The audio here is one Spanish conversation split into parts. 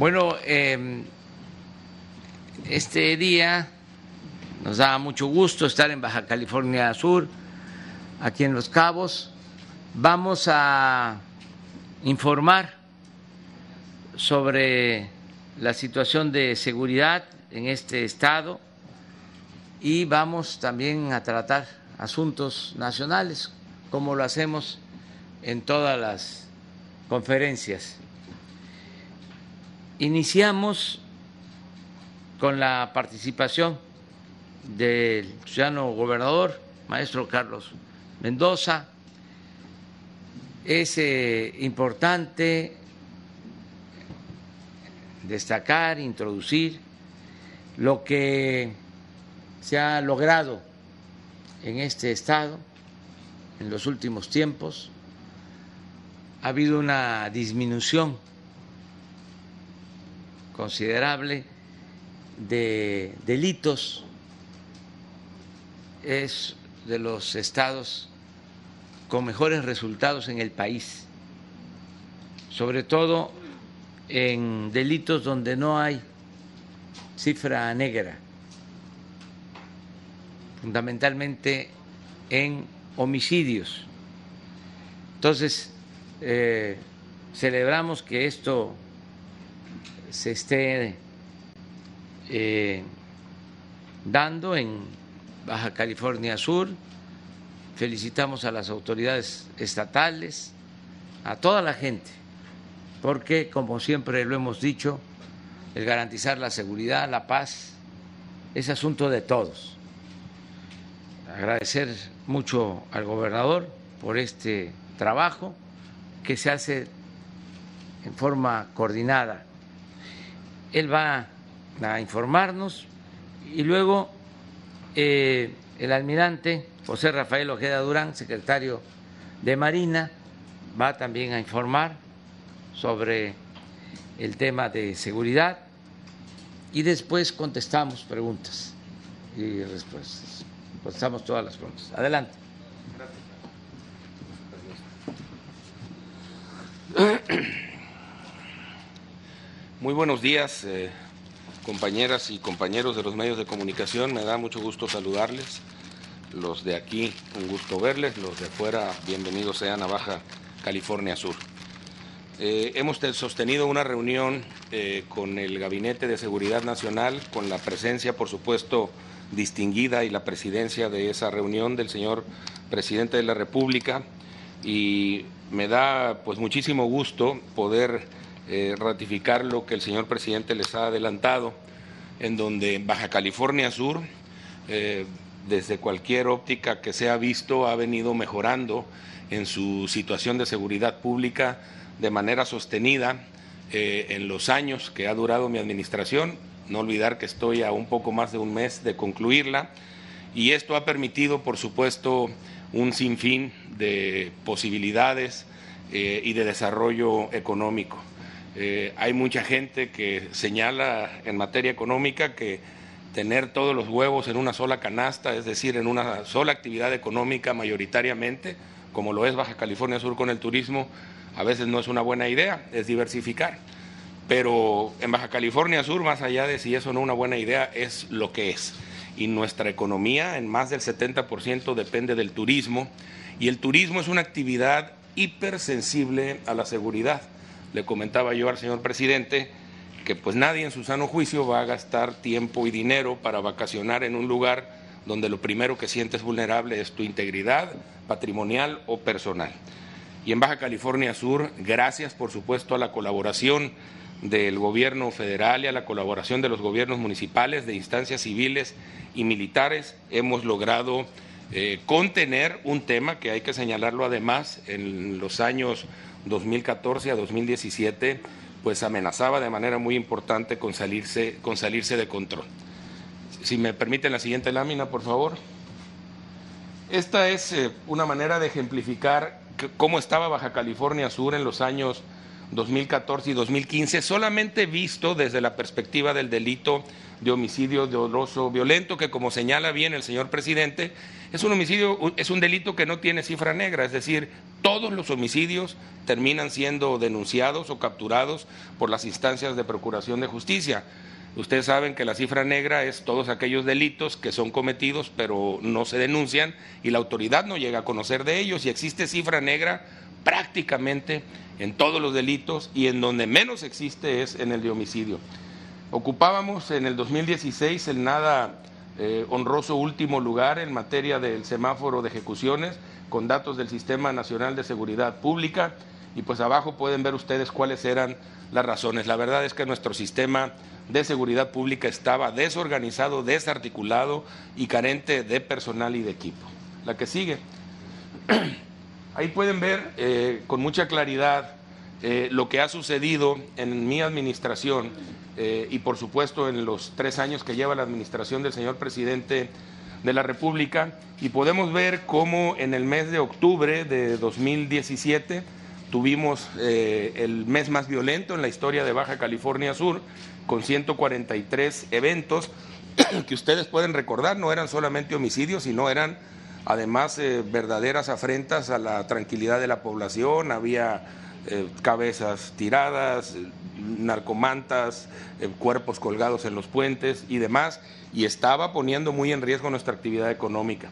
Bueno, eh, este día nos da mucho gusto estar en Baja California Sur, aquí en Los Cabos. Vamos a informar sobre la situación de seguridad en este estado y vamos también a tratar asuntos nacionales, como lo hacemos en todas las conferencias. Iniciamos con la participación del ciudadano gobernador, maestro Carlos Mendoza. Es eh, importante destacar, introducir lo que se ha logrado en este estado en los últimos tiempos. Ha habido una disminución considerable de delitos. Es de los estados con mejores resultados en el país, sobre todo en delitos donde no hay cifra negra, fundamentalmente en homicidios. Entonces, eh, celebramos que esto se esté eh, dando en Baja California Sur. Felicitamos a las autoridades estatales, a toda la gente, porque, como siempre lo hemos dicho, el garantizar la seguridad, la paz, es asunto de todos. Agradecer mucho al gobernador por este trabajo que se hace en forma coordinada él va a informarnos y luego eh, el almirante José Rafael Ojeda Durán, secretario de Marina, va también a informar sobre el tema de seguridad y después contestamos preguntas y respuestas. Contestamos todas las preguntas. Adelante. Muy buenos días, eh, compañeras y compañeros de los medios de comunicación. Me da mucho gusto saludarles. Los de aquí, un gusto verles. Los de afuera, bienvenidos sean a Baja California Sur. Eh, hemos sostenido una reunión eh, con el Gabinete de Seguridad Nacional, con la presencia, por supuesto, distinguida y la presidencia de esa reunión del señor presidente de la República. Y me da pues muchísimo gusto poder eh, ratificar lo que el señor presidente les ha adelantado, en donde Baja California Sur, eh, desde cualquier óptica que se ha visto, ha venido mejorando en su situación de seguridad pública de manera sostenida eh, en los años que ha durado mi administración. No olvidar que estoy a un poco más de un mes de concluirla y esto ha permitido, por supuesto, un sinfín de posibilidades y de desarrollo económico. Eh, hay mucha gente que señala en materia económica que tener todos los huevos en una sola canasta, es decir, en una sola actividad económica mayoritariamente, como lo es Baja California Sur con el turismo, a veces no es una buena idea, es diversificar. Pero en Baja California Sur, más allá de si eso no es una buena idea, es lo que es. Y nuestra economía en más del 70% depende del turismo, y el turismo es una actividad hipersensible a la seguridad le comentaba yo al señor presidente que pues nadie en su sano juicio va a gastar tiempo y dinero para vacacionar en un lugar donde lo primero que sientes vulnerable es tu integridad patrimonial o personal. Y en Baja California Sur, gracias por supuesto a la colaboración del gobierno federal y a la colaboración de los gobiernos municipales, de instancias civiles y militares, hemos logrado eh, contener un tema que hay que señalarlo además en los años 2014 a 2017, pues amenazaba de manera muy importante con salirse, con salirse de control. Si me permiten la siguiente lámina, por favor. Esta es eh, una manera de ejemplificar cómo estaba Baja California Sur en los años 2014 y 2015, solamente visto desde la perspectiva del delito de homicidio doloso violento, que como señala bien el señor presidente, es un homicidio, es un delito que no tiene cifra negra, es decir, todos los homicidios terminan siendo denunciados o capturados por las instancias de procuración de justicia. Ustedes saben que la cifra negra es todos aquellos delitos que son cometidos pero no se denuncian y la autoridad no llega a conocer de ellos y existe cifra negra prácticamente en todos los delitos y en donde menos existe es en el de homicidio. Ocupábamos en el 2016 el nada eh, honroso último lugar en materia del semáforo de ejecuciones con datos del Sistema Nacional de Seguridad Pública y pues abajo pueden ver ustedes cuáles eran las razones. La verdad es que nuestro sistema de seguridad pública estaba desorganizado, desarticulado y carente de personal y de equipo. La que sigue. Ahí pueden ver eh, con mucha claridad eh, lo que ha sucedido en mi administración eh, y por supuesto en los tres años que lleva la administración del señor presidente de la República. Y podemos ver cómo en el mes de octubre de 2017 tuvimos el mes más violento en la historia de Baja California Sur con 143 eventos que ustedes pueden recordar, no eran solamente homicidios, sino eran además eh, verdaderas afrentas a la tranquilidad de la población, había eh, cabezas tiradas, narcomantas, eh, cuerpos colgados en los puentes y demás, y estaba poniendo muy en riesgo nuestra actividad económica.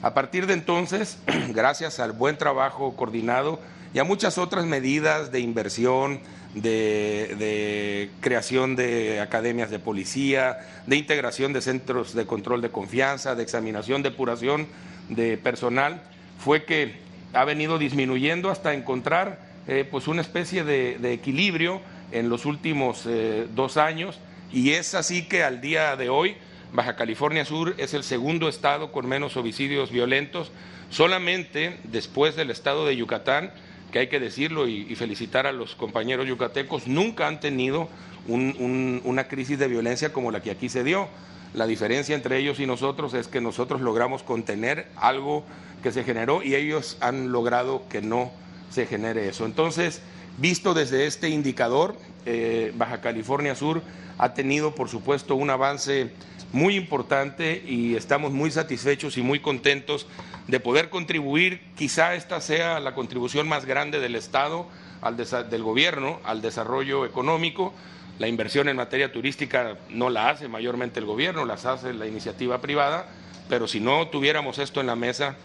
A partir de entonces, gracias al buen trabajo coordinado y a muchas otras medidas de inversión, de, creación de academias de policía, de integración de centros de control de confianza, de examinación, depuración de personal, fue que ha venido disminuyendo hasta encontrar eh, pues una especie de, equilibrio en los últimos eh, dos años. Y es así que al día de hoy Baja California Sur es el segundo estado con menos homicidios violentos, solamente después del estado de Yucatán, que hay que decirlo y, felicitar a los compañeros yucatecos, nunca han tenido una crisis de violencia como la que aquí se dio. La diferencia entre ellos y nosotros es que nosotros logramos contener algo que se generó y ellos han logrado que no se genere eso. Entonces, visto desde este indicador, eh, Baja California Sur ha tenido, por supuesto, un avance muy importante y estamos muy satisfechos y muy contentos de poder contribuir. Quizá esta sea la contribución más grande del Estado, al del gobierno, al desarrollo económico la inversión en materia turística no la hace mayormente el gobierno, las hace la iniciativa privada, pero si no tuviéramos esto en la mesa,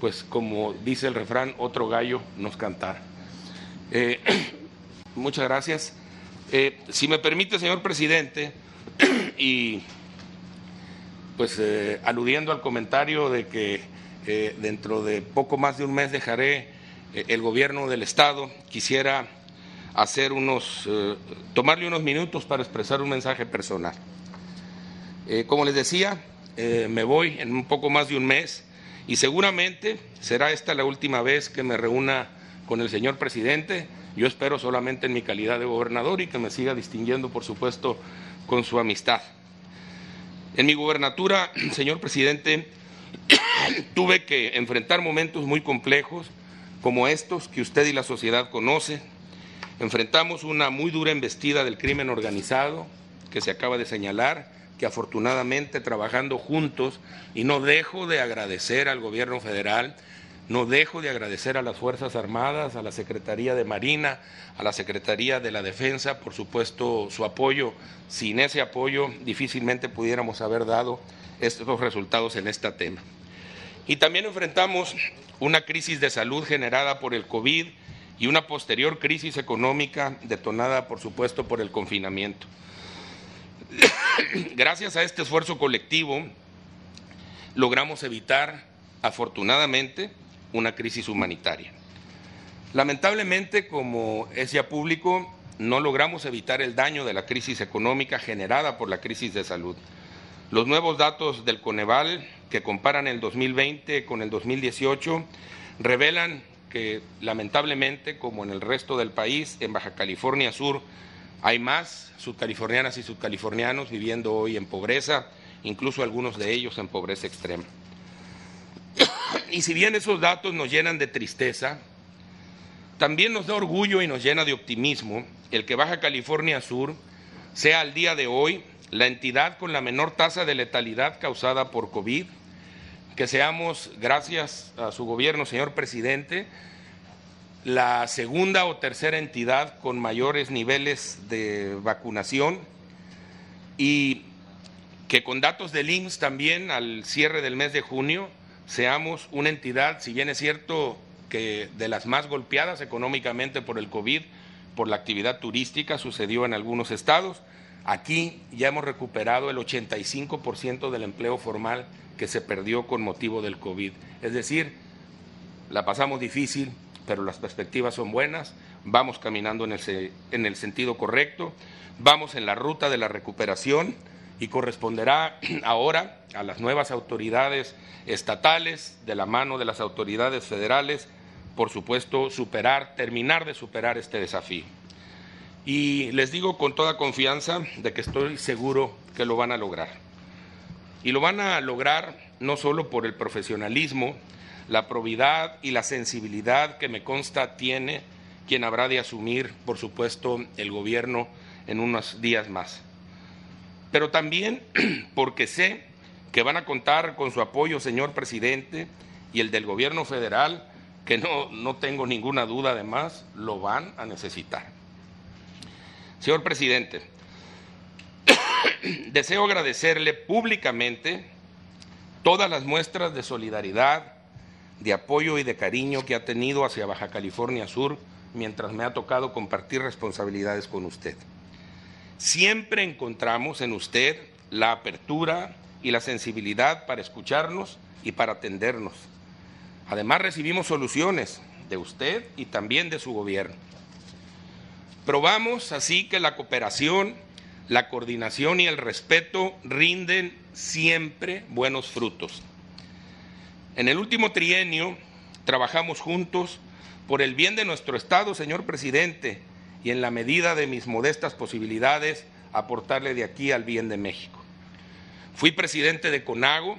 pues como dice el refrán, otro gallo nos cantara. Eh, muchas gracias. Eh, si me permite, señor presidente, y pues eh, aludiendo al comentario de que dentro de poco más de un mes dejaré el gobierno del Estado, quisiera hacer unos, eh, tomarle unos minutos para expresar un mensaje personal. Eh, como les decía, eh, me voy en un poco más de un mes y seguramente será esta la última vez que me reúna con el señor presidente. Yo espero solamente en mi calidad de gobernador y que me siga distinguiendo, por supuesto, con su amistad. En mi gubernatura, señor presidente, tuve que enfrentar momentos muy complejos como estos que usted y la sociedad conocen. Enfrentamos una muy dura embestida del crimen organizado que se acaba de señalar, que afortunadamente trabajando juntos, y no dejo de agradecer al gobierno federal, no dejo de agradecer a las Fuerzas Armadas, a la Secretaría de Marina, a la Secretaría de la Defensa, por supuesto, su apoyo. Sin ese apoyo difícilmente pudiéramos haber dado estos resultados en este tema. Y también enfrentamos una crisis de salud generada por el COVID y una posterior crisis económica detonada, por supuesto, por el confinamiento. Gracias a este esfuerzo colectivo, logramos evitar, afortunadamente, una crisis humanitaria. Lamentablemente, como es ya público, no logramos evitar el daño de la crisis económica generada por la crisis de salud. Los nuevos datos del Coneval, que comparan el 2020 con el 2018, revelan que lamentablemente, como en el resto del país, en Baja California Sur, hay más sudcalifornianas y sudcalifornianos viviendo hoy en pobreza, incluso algunos de ellos en pobreza extrema. Y si bien esos datos nos llenan de tristeza, también nos da orgullo y nos llena de optimismo el que Baja California Sur sea al día de hoy la entidad con la menor tasa de letalidad causada por COVID, que seamos, gracias a su gobierno, señor presidente, la segunda o tercera entidad con mayores niveles de vacunación y que con datos del IMSS también al cierre del mes de junio seamos una entidad, si bien es cierto que de las más golpeadas económicamente por el COVID, por la actividad turística, sucedió en algunos estados, aquí ya hemos recuperado el 85% del empleo formal que se perdió con motivo del COVID. Es decir, la pasamos difícil, pero las perspectivas son buenas, vamos caminando en el, en el sentido correcto, vamos en la ruta de la recuperación y corresponderá ahora a las nuevas autoridades estatales, de la mano de las autoridades federales, por supuesto, superar, terminar de superar este desafío. Y les digo con toda confianza de que estoy seguro que lo van a lograr. Y lo van a lograr no solo por el profesionalismo, la probidad y la sensibilidad que me consta tiene quien habrá de asumir, por supuesto, el gobierno en unos días más. Pero también porque sé que van a contar con su apoyo, señor presidente, y el del gobierno federal, que no, no tengo ninguna duda además, lo van a necesitar. Señor presidente, deseo agradecerle públicamente todas las muestras de solidaridad, de apoyo y de cariño que ha tenido hacia Baja California Sur mientras me ha tocado compartir responsabilidades con usted. Siempre encontramos en usted la apertura y la sensibilidad para escucharnos y para atendernos. Además recibimos soluciones de usted y también de su gobierno. Probamos así que la cooperación, la coordinación y el respeto rinden siempre buenos frutos. En el último trienio trabajamos juntos por el bien de nuestro Estado, señor presidente, y en la medida de mis modestas posibilidades aportarle de aquí al bien de México. Fui presidente de CONAGO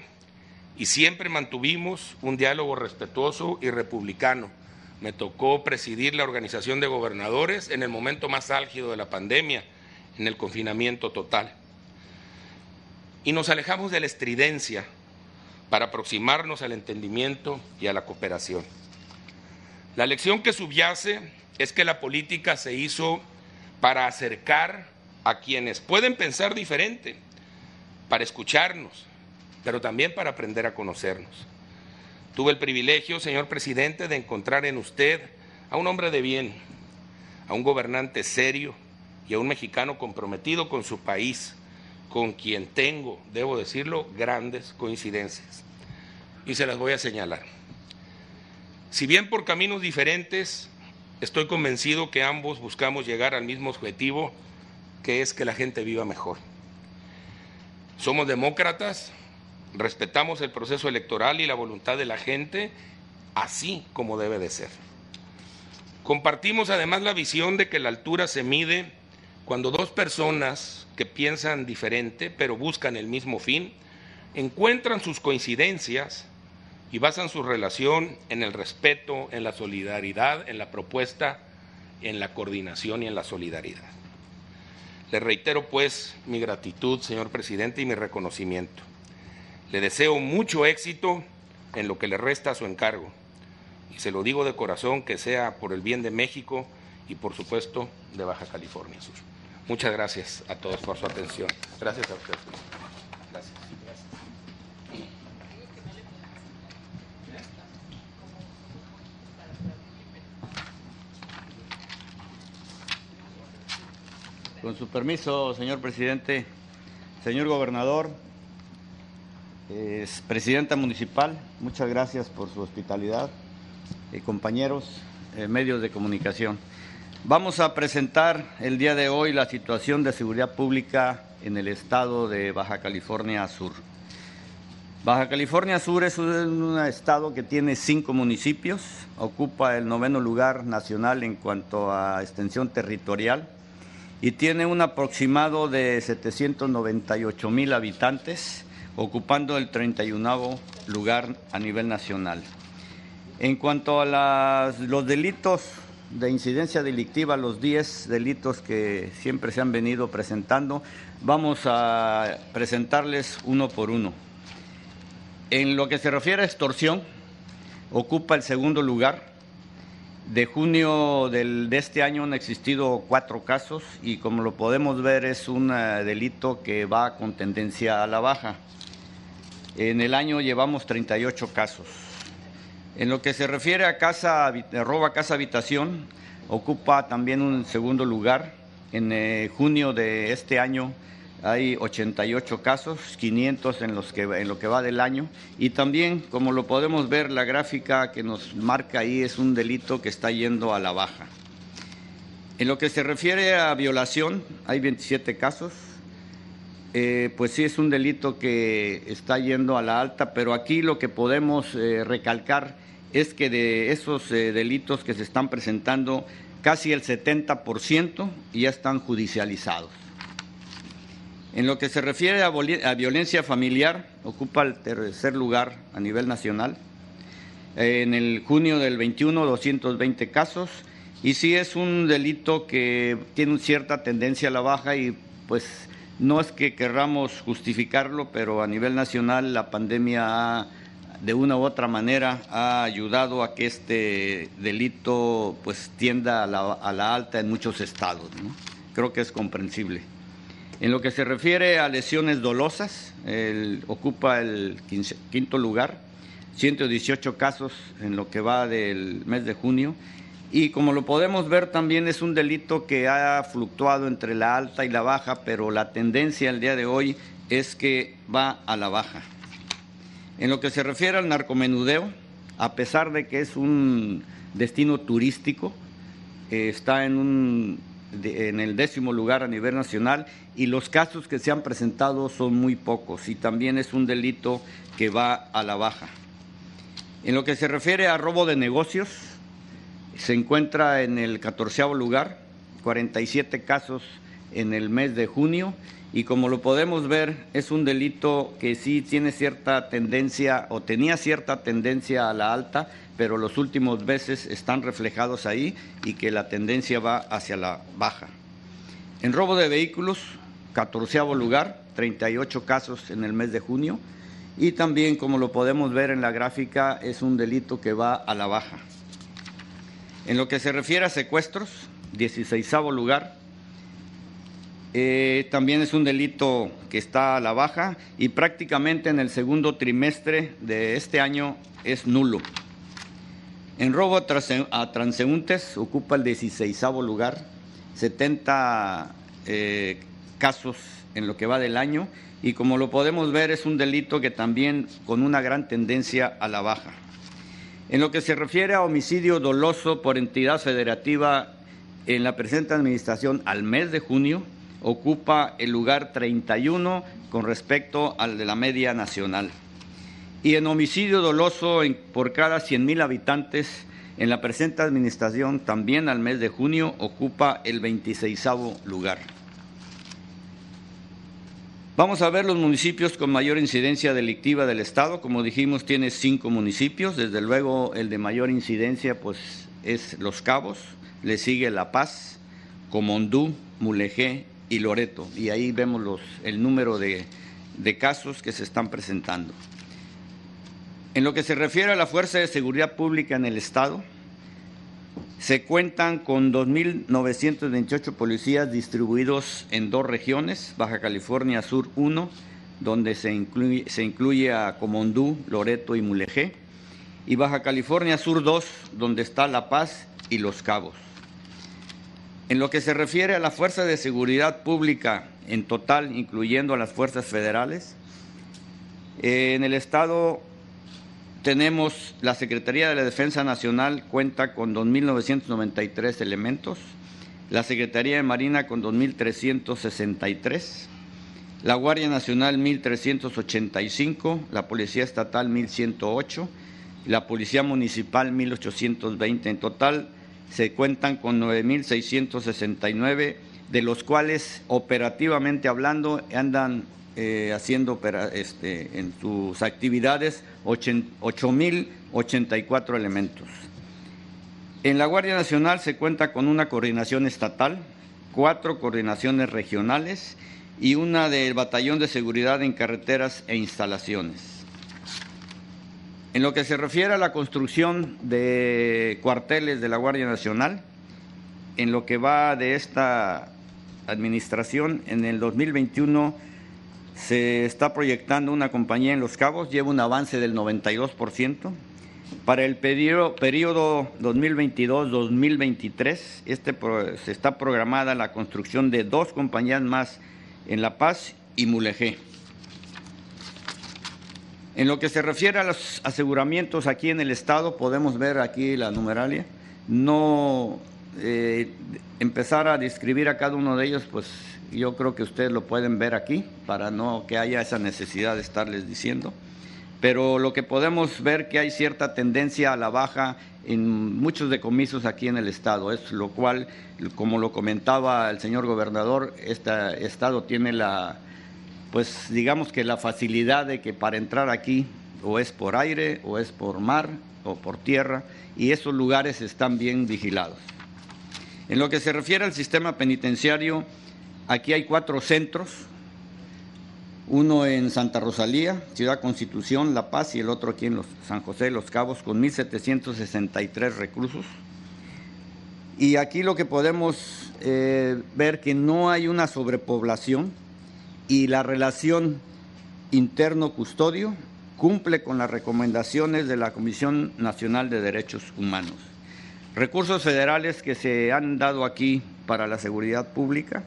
y siempre mantuvimos un diálogo respetuoso y republicano. Me tocó presidir la Organización de Gobernadores en el momento más álgido de la pandemia, en el confinamiento total. Y nos alejamos de la estridencia para aproximarnos al entendimiento y a la cooperación. La lección que subyace es que la política se hizo para acercar a quienes pueden pensar diferente, para escucharnos, pero también para aprender a conocernos. Tuve el privilegio, señor presidente, de encontrar en usted a un hombre de bien, a un gobernante serio y a un mexicano comprometido con su país, con quien tengo, debo decirlo, grandes coincidencias. Y se las voy a señalar. Si bien por caminos diferentes, estoy convencido que ambos buscamos llegar al mismo objetivo, que es que la gente viva mejor. Somos demócratas, respetamos el proceso electoral y la voluntad de la gente, así como debe de ser. Compartimos además la visión de que la altura se mide cuando dos personas que piensan diferente pero buscan el mismo fin, encuentran sus coincidencias y basan su relación en el respeto, en la solidaridad, en la propuesta, en la coordinación y en la solidaridad. Le reitero pues mi gratitud, señor presidente, y mi reconocimiento. Le deseo mucho éxito en lo que le resta a su encargo. Y se lo digo de corazón que sea por el bien de México y por supuesto de Baja California Sur. Muchas gracias a todos por su atención. Gracias a ustedes. Con su permiso, señor presidente, señor gobernador, es presidenta municipal, muchas gracias por su hospitalidad, eh, compañeros, eh, medios de comunicación. Vamos a presentar el día de hoy la situación de seguridad pública en el estado de Baja California Sur. Baja California Sur es un estado que tiene cinco municipios, ocupa el noveno lugar nacional en cuanto a extensión territorial y tiene un aproximado de 798 mil habitantes, ocupando el 31 lugar a nivel nacional. En cuanto a los delitos de incidencia delictiva, los 10 delitos que siempre se han venido presentando, vamos a presentarles uno por uno. En lo que se refiere a extorsión, ocupa el segundo lugar De junio del, de este año han existido cuatro casos y como lo podemos ver es un eh, delito que va con tendencia a la baja. En el año llevamos 38 casos. En lo que se refiere a casa, roba casa habitación, ocupa también un segundo lugar. En eh, junio de este año hay 88 casos, 500 en, los que, en lo que va del año. Y también, como lo podemos ver, la gráfica que nos marca ahí es un delito que está yendo a la baja. En lo que se refiere a violación, hay 27 casos. Eh, pues sí es un delito que está yendo a la alta, pero aquí lo que podemos eh, recalcar es que de esos eh, delitos que se están presentando, casi el 70% ya están judicializados. En lo que se refiere a, violencia familiar, ocupa el tercer lugar a nivel nacional. En el junio del 21, 220 casos. Y sí es un delito que tiene cierta tendencia a la baja y pues no es que querramos justificarlo, pero a nivel nacional la pandemia ha de una u otra manera ha ayudado a que este delito pues tienda a la, alta en muchos estados. Creo que es comprensible. En lo que se refiere a lesiones dolosas, ocupa el quinto lugar, 118 casos en lo que va del mes de junio. Y como lo podemos ver también es un delito que ha fluctuado entre la alta y la baja, pero la tendencia el día de hoy es que va a la baja. En lo que se refiere al narcomenudeo, a pesar de que es un destino turístico, eh, está en, en el décimo lugar a nivel nacional y los casos que se han presentado son muy pocos y también es un delito que va a la baja. En lo que se refiere a robo de negocios, se encuentra en el catorceavo lugar, 47 casos en el mes de junio y como lo podemos ver es un delito que sí tiene cierta tendencia o tenía cierta tendencia a la alta, pero los últimos meses están reflejados ahí y que la tendencia va hacia la baja. En robo de vehículos, catorceavo lugar, 38 casos en el mes de junio y también como lo podemos ver en la gráfica es un delito que va a la baja. En lo que se refiere a secuestros, 16 lugar, eh, también es un delito que está a la baja y prácticamente en el segundo trimestre de este año es nulo. En robo a transeúntes ocupa el 16 lugar, 70 eh, casos en lo que va del año y como lo podemos ver es un delito que también con una gran tendencia a la baja. En lo que se refiere a homicidio doloso por entidad federativa en la presente administración al mes de junio, ocupa el lugar 31 con respecto al de la media nacional. Y en homicidio doloso por cada 100.000 habitantes, en la presente administración, también al mes de junio, ocupa el 26 lugar. Vamos a ver los municipios con mayor incidencia delictiva del Estado. Como dijimos, tiene cinco municipios. Desde luego, el de mayor incidencia pues, es Los Cabos, le sigue La Paz, Comondú, Mulegé y Loreto. Y ahí vemos el número de, de casos que se están presentando. En lo que se refiere a la Fuerza de Seguridad Pública en el Estado, se cuentan con 2.928 policías distribuidos en dos regiones, Baja California Sur 1, donde se incluye, se incluye a Comondú, Loreto y Mulegé, y Baja California Sur 2, donde está La Paz y Los Cabos. En lo que se refiere a la Fuerza de Seguridad Pública en total, incluyendo a las fuerzas federales, en el Estado tenemos la Secretaría de la Defensa Nacional cuenta con 2.993 elementos, la Secretaría de Marina con 2.363, la Guardia Nacional 1.385, la Policía Estatal 1.108, la Policía Municipal 1.820. En total, se cuentan con 9.669, de los cuales operativamente hablando andan eh, haciendo este, en sus actividades 8.084 elementos. En la Guardia Nacional se cuenta con una coordinación estatal, cuatro coordinaciones regionales y una del Batallón de Seguridad en Carreteras e Instalaciones. En lo que se refiere a la construcción de cuarteles de la Guardia Nacional, en lo que va de esta administración, en el 2021 se está proyectando una compañía en Los Cabos, lleva un avance del 92%. Para el periodo, periodo 2022-2023, este, se está programada la construcción de dos compañías más en La Paz y Mulegé. En lo que se refiere a los aseguramientos aquí en el Estado, podemos ver aquí la numeralia. No eh, empezar a describir a cada uno de ellos, pues yo creo que ustedes lo pueden ver aquí, para no que haya esa necesidad de estarles diciendo. Pero lo que podemos ver que hay cierta tendencia a la baja en muchos decomisos aquí en el Estado, es lo cual, como lo comentaba el señor gobernador, este Estado tiene la pues digamos que la facilidad de que para entrar aquí o es por aire o es por mar o por tierra y esos lugares están bien vigilados. En lo que se refiere al sistema penitenciario, aquí hay cuatro centros, uno en Santa Rosalía, Ciudad Constitución, La Paz y el otro aquí en los San José de los Cabos con 1.763 reclusos. Y aquí lo que podemos eh, ver que no hay una sobrepoblación, y la relación interno-custodio cumple con las recomendaciones de la Comisión Nacional de Derechos Humanos. Recursos federales que se han dado aquí para la seguridad pública.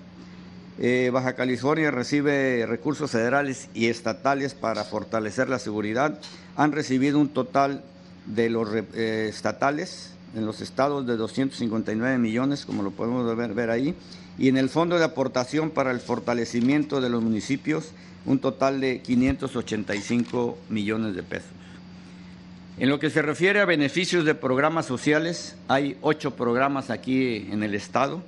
Eh, Baja California recibe recursos federales y estatales para fortalecer la seguridad. Han recibido un total de los eh, estatales en los estados de 259 millones, como lo podemos ver, ver ahí, y en el Fondo de Aportación para el Fortalecimiento de los Municipios un total de 585 millones de pesos. En lo que se refiere a beneficios de programas sociales, hay ocho programas aquí en el Estado.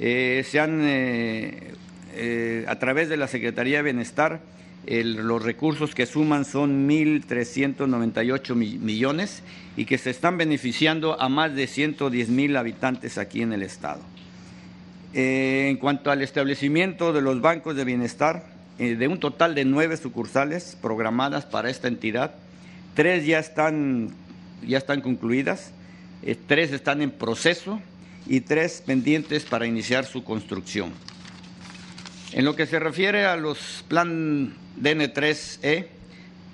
Eh, se han, eh, eh, a través de la Secretaría de Bienestar, los recursos que suman son 1.398 millones y que se están beneficiando a más de 110 mil habitantes aquí en el Estado. Eh, en cuanto al establecimiento de los bancos de bienestar, eh, de un total de nueve sucursales programadas para esta entidad, tres ya están, ya están concluidas, eh, tres están en proceso y tres pendientes para iniciar su construcción. En lo que se refiere a los plan DN3E,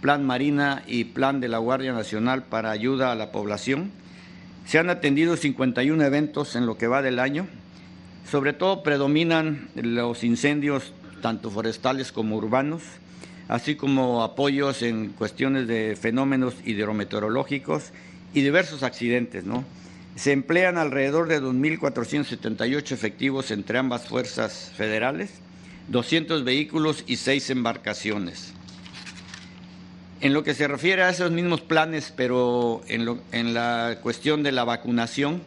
Plan Marina y Plan de la Guardia Nacional para ayuda a la población, se han atendido 51 eventos en lo que va del año, sobre todo predominan los incendios tanto forestales como urbanos, así como apoyos en cuestiones de fenómenos hidrometeorológicos y diversos accidentes. ¿no? Se emplean alrededor de 2.478 efectivos entre ambas fuerzas federales, 200 vehículos y 6 embarcaciones. En lo que se refiere a esos mismos planes, pero en, en la cuestión de la vacunación,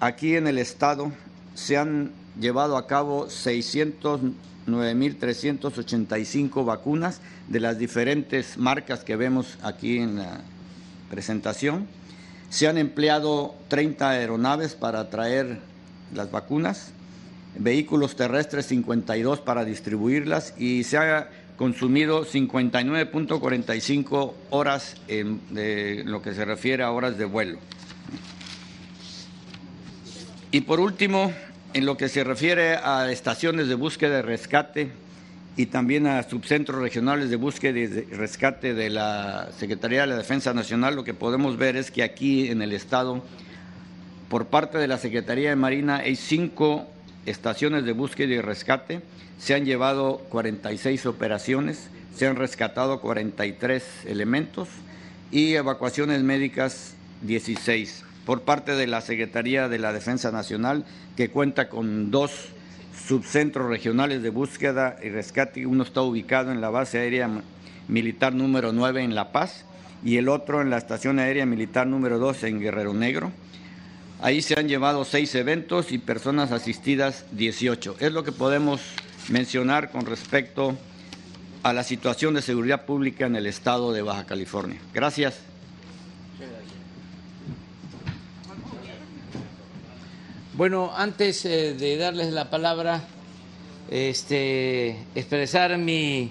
aquí en el Estado se han llevado a cabo 609.385 vacunas de las diferentes marcas que vemos aquí en la presentación. Se han empleado 30 aeronaves para traer las vacunas, vehículos terrestres 52 para distribuirlas y se ha consumido 59.45 horas de lo que se refiere a horas de vuelo. Y por último, en lo que se refiere a estaciones de búsqueda y rescate y también a subcentros regionales de búsqueda y rescate de la Secretaría de la Defensa Nacional, lo que podemos ver es que aquí en el Estado, por parte de la Secretaría de Marina, hay cinco estaciones de búsqueda y rescate, se han llevado 46 operaciones, se han rescatado 43 elementos y evacuaciones médicas 16 por parte de la Secretaría de la Defensa Nacional, que cuenta con dos subcentros regionales de búsqueda y rescate. Uno está ubicado en la base aérea militar número 9 en La Paz y el otro en la estación aérea militar número 2 en Guerrero Negro. Ahí se han llevado seis eventos y personas asistidas 18. Es lo que podemos mencionar con respecto a la situación de seguridad pública en el estado de Baja California. Gracias. Bueno, antes eh, de darles la palabra, este, expresar mi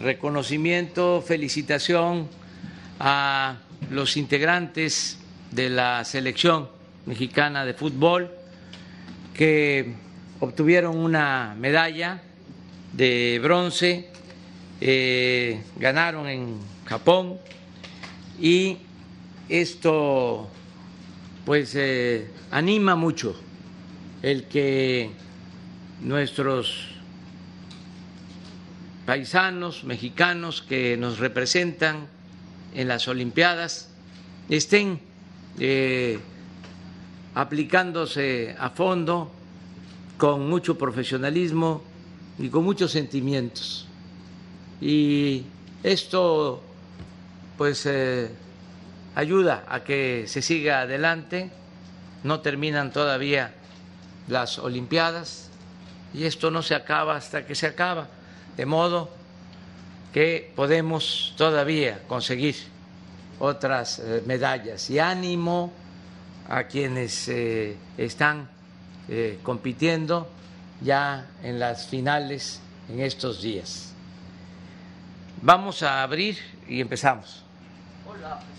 reconocimiento, felicitación a los integrantes de la selección mexicana de fútbol que obtuvieron una medalla de bronce, eh, ganaron en Japón y esto pues eh, anima mucho el que nuestros paisanos mexicanos que nos representan en las Olimpiadas estén eh, aplicándose a fondo con mucho profesionalismo y con muchos sentimientos. Y esto pues eh, ayuda a que se siga adelante, no terminan todavía las Olimpiadas y esto no se acaba hasta que se acaba, de modo que podemos todavía conseguir otras eh, medallas y ánimo a quienes eh, están eh, compitiendo ya en las finales en estos días. Vamos a abrir y empezamos. Hola, días.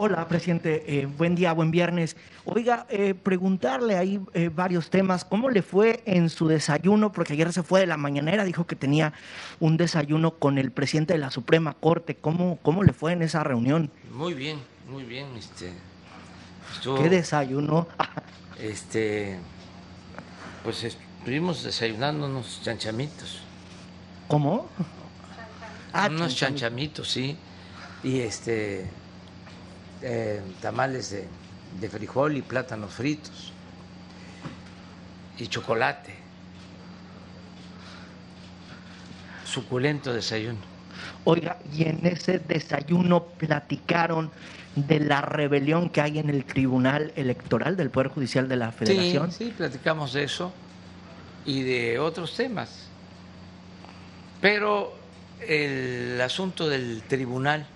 Hola, presidente, buen día, buen viernes. Oiga, preguntarle ahí varios temas. ¿Cómo le fue en su desayuno? Porque ayer se fue de la mañanera, dijo que tenía un desayuno con el presidente de la Suprema Corte. ¿Cómo, cómo le fue en esa reunión? Muy bien, muy bien. Este, ¿Qué desayuno? este, pues estuvimos desayunando unos chanchamitos. ¿Cómo? Ah, unos chanchamitos, sí. Y este, eh, tamales de, de frijol y plátanos fritos. Y chocolate. Suculento desayuno. Oiga, y en ese desayuno platicaron de la rebelión que hay en el Tribunal Electoral del Poder Judicial de la Federación. Sí, sí, platicamos de eso y de otros temas. Pero el asunto del tribunal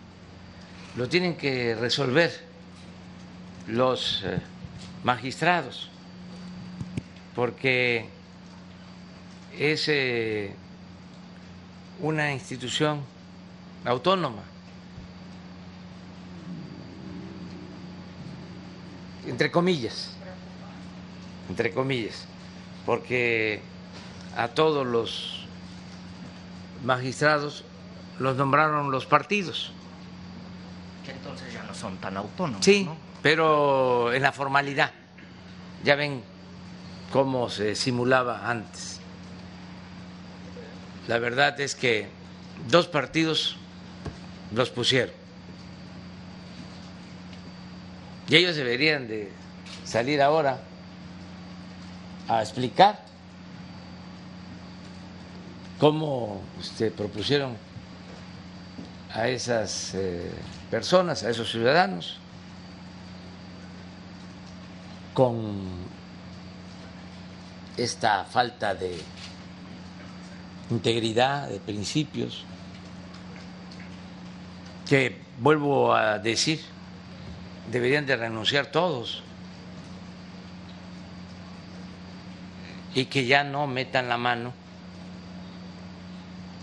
lo tienen que resolver los eh, magistrados, porque es eh, una institución autónoma. Entre comillas, entre comillas, porque a todos los magistrados los nombraron los partidos. Que entonces ya no son tan autónomos. Sí, pero en la formalidad. Ya ven cómo se simulaba antes. La verdad es que dos partidos los pusieron Y ellos deberían de salir ahora a explicar cómo este, propusieron a esas eh, personas, a esos ciudadanos, con esta falta de integridad, de principios, que vuelvo a decir, deberían de renunciar todos y que ya no metan la mano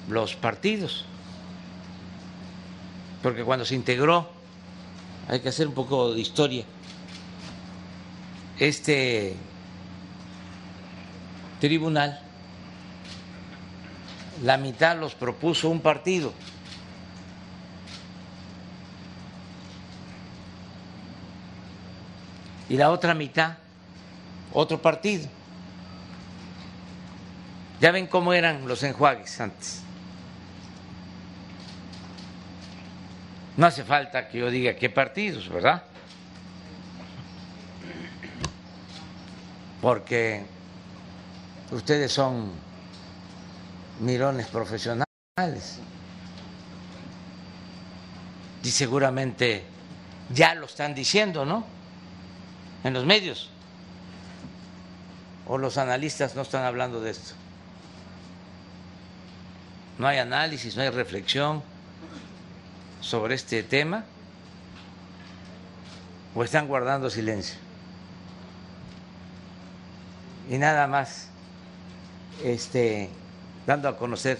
los partidos. Porque cuando se integró, hay que hacer un poco de historia, este tribunal, la mitad los propuso un partido y la otra mitad otro partido. Ya ven cómo eran los enjuagues antes. No hace falta que yo diga qué partidos, ¿verdad? Porque ustedes son mirones profesionales y seguramente ya lo están diciendo, ¿no? en los medios o los analistas no están hablando de esto. No hay análisis, no hay reflexión sobre este tema o están guardando silencio. Y nada más este dando a conocer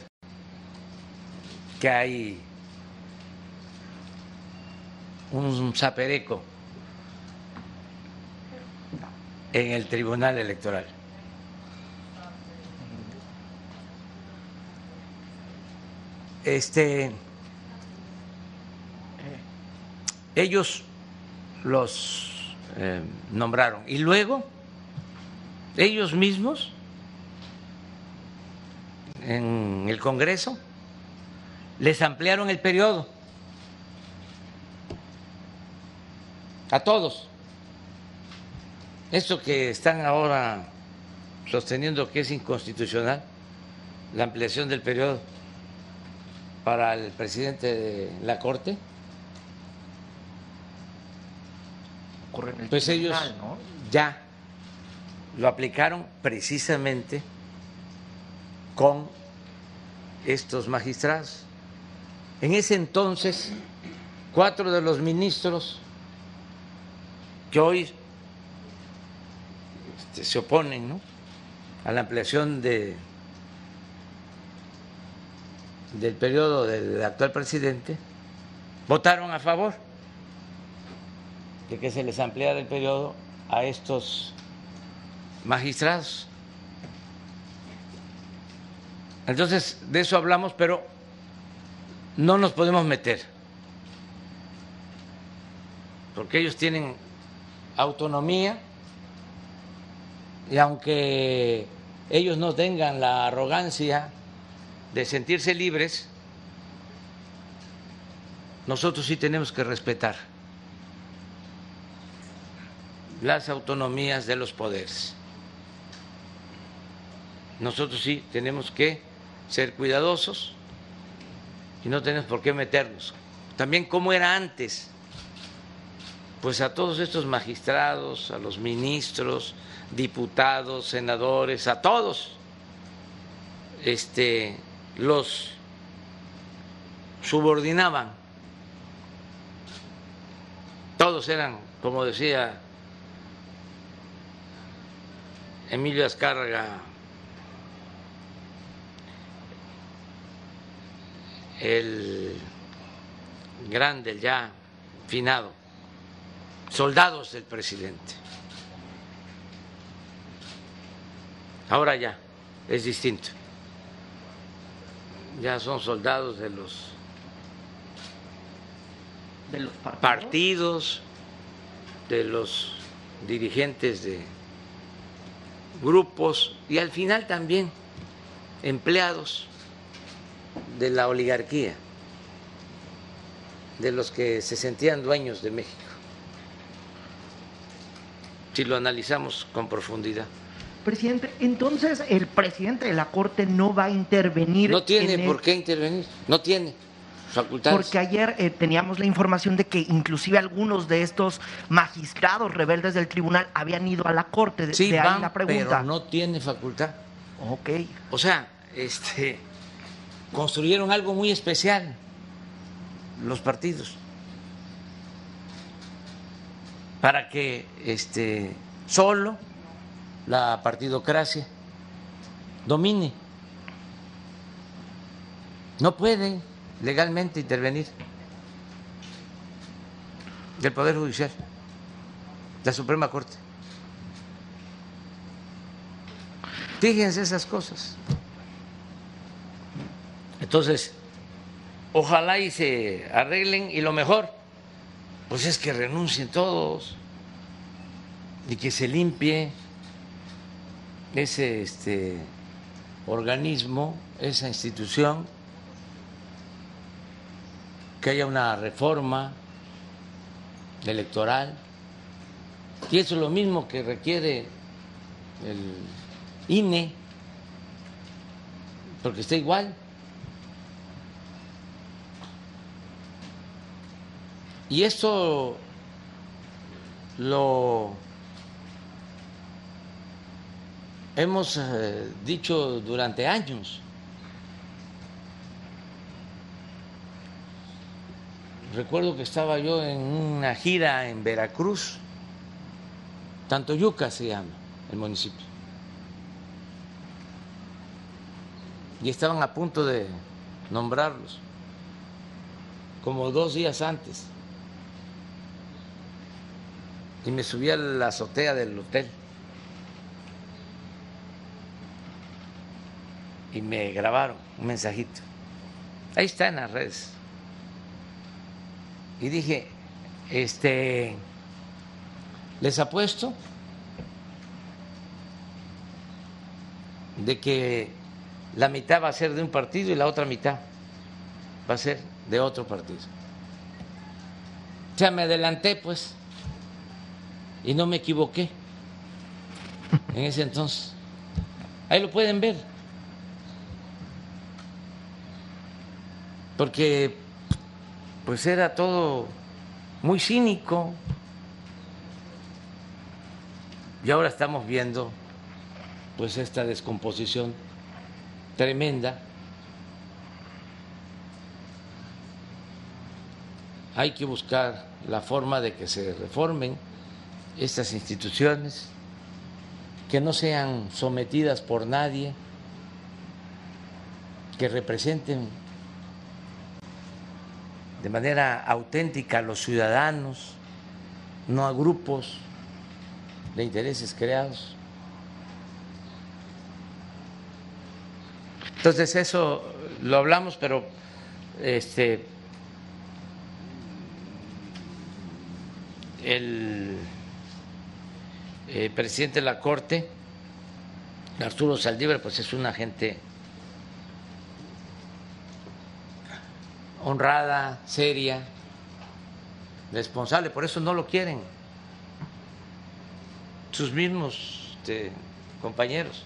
que hay un zapereco en el Tribunal Electoral. Este, ellos los eh, nombraron. Y luego ellos mismos en el Congreso les ampliaron el periodo. A todos. Esto que están ahora sosteniendo que es inconstitucional, la ampliación del periodo para el presidente de la Corte, pues ellos ya lo aplicaron precisamente con estos magistrados. En ese entonces, cuatro de los ministros que hoy este, se oponen a la ampliación de, del periodo del actual presidente, votaron a favor de que se les ampliara el periodo a estos magistrados. Entonces, de eso hablamos, pero no nos podemos meter, porque ellos tienen autonomía y aunque ellos no tengan la arrogancia de sentirse libres, nosotros sí tenemos que respetar las autonomías de los poderes. Nosotros sí tenemos que ser cuidadosos y no tenemos por qué meternos. También como era antes pues a todos estos magistrados, a los ministros, diputados, senadores, a todos, este, los subordinaban. Todos eran, como decía Emilio Azcárraga, el grande, el ya finado, soldados del presidente. Ahora ya es distinto. Ya son soldados de los, de los partidos? partidos, de los dirigentes de grupos y al final también empleados de la oligarquía, de los que se sentían dueños de México si lo analizamos con profundidad. Presidente, entonces el presidente de la Corte no va a intervenir. No tiene por qué intervenir, no tiene facultades. Porque ayer eh, teníamos la información de que inclusive algunos de estos magistrados rebeldes del tribunal habían ido a la Corte. Sí, de ahí la pregunta. pero no tiene facultad. Ok. O sea, este, construyeron algo muy especial los partidos para que este, solo la partidocracia domine. No puede legalmente intervenir del Poder Judicial, la Suprema Corte. Fíjense esas cosas. Entonces, ojalá y se arreglen y lo mejor pues es que renuncien todos y que se limpie ese este, organismo, esa institución, que haya una reforma electoral. Y eso es lo mismo que requiere el INE, porque está igual. Y esto lo hemos eh, dicho durante años. Recuerdo que estaba yo en una gira en Veracruz, tanto Yuca se llama el municipio, y estaban a punto de nombrarlos, como dos días antes y me subí a la azotea del hotel y me grabaron un mensajito. Ahí está en las redes. Y dije, este, les apuesto de que la mitad va a ser de un partido y la otra mitad va a ser de otro partido. O sea, me adelanté pues y no me equivoqué en ese entonces. Ahí lo pueden ver. Porque pues era todo muy cínico. Y ahora estamos viendo pues esta descomposición tremenda. Hay que buscar la forma de que se reformen estas instituciones, que no sean sometidas por nadie, que representen de manera auténtica a los ciudadanos, no a grupos de intereses creados. Entonces eso lo hablamos, pero este el eh, presidente de la Corte, Arturo Saldívar, pues es una gente honrada, seria, responsable, por eso no lo quieren sus mismos este, compañeros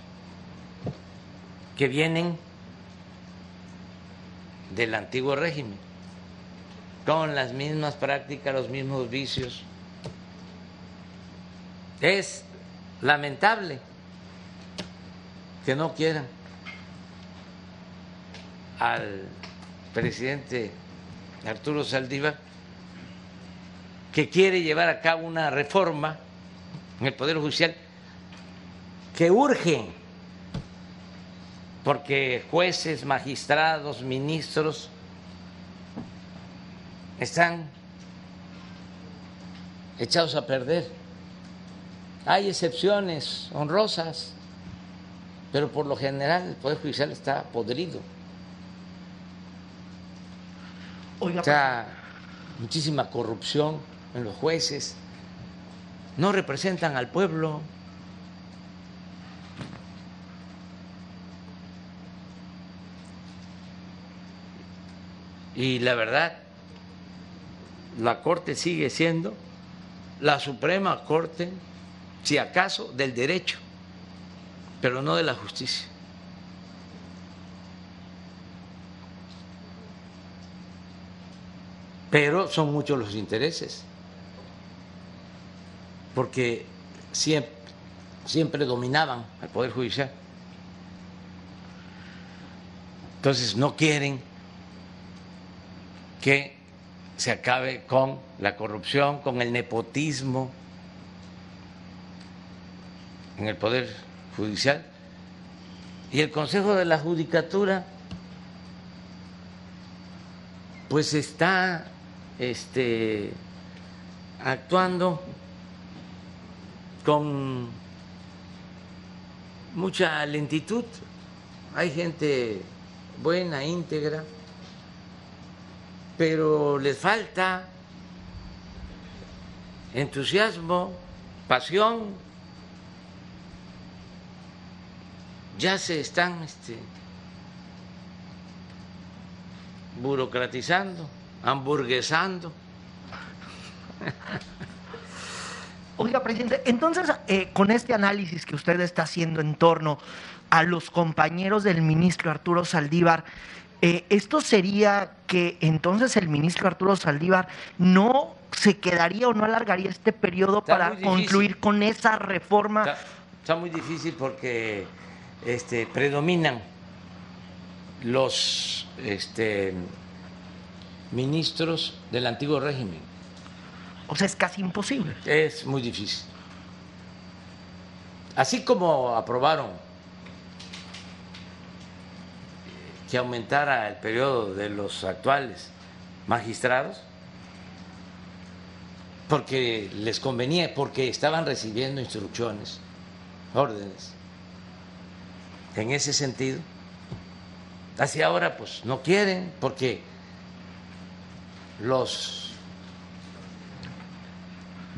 que vienen del antiguo régimen, con las mismas prácticas, los mismos vicios. Es lamentable que no quieran al presidente Arturo Saldívar, que quiere llevar a cabo una reforma en el Poder Judicial que urge, porque jueces, magistrados, ministros están echados a perder. Hay excepciones honrosas, pero por lo general el Poder Judicial está podrido. O sea, muchísima corrupción en los jueces, no representan al pueblo. Y la verdad, la Corte sigue siendo la Suprema Corte, si acaso, del derecho, pero no de la justicia. Pero son muchos los intereses, porque siempre, dominaban al Poder Judicial. Entonces no quieren que se acabe con la corrupción, con el nepotismo en el Poder Judicial. Y el Consejo de la Judicatura, pues está este, actuando con mucha lentitud. Hay gente buena, íntegra, pero les falta entusiasmo, pasión. Ya se están este, burocratizando hamburguesando. Oiga, presidente, entonces, eh, con este análisis que usted está haciendo en torno a los compañeros del ministro Arturo Saldívar, eh, ¿esto sería que entonces el ministro Arturo Saldívar no se quedaría o no alargaría este periodo para concluir con esa reforma? Está, muy difícil porque este, predominan los este, ministros del antiguo régimen. O sea, es casi imposible. Es muy difícil. Así como aprobaron que aumentara el periodo de los actuales magistrados, porque les convenía, porque estaban recibiendo instrucciones, órdenes. En ese sentido, así ahora pues no quieren, porque los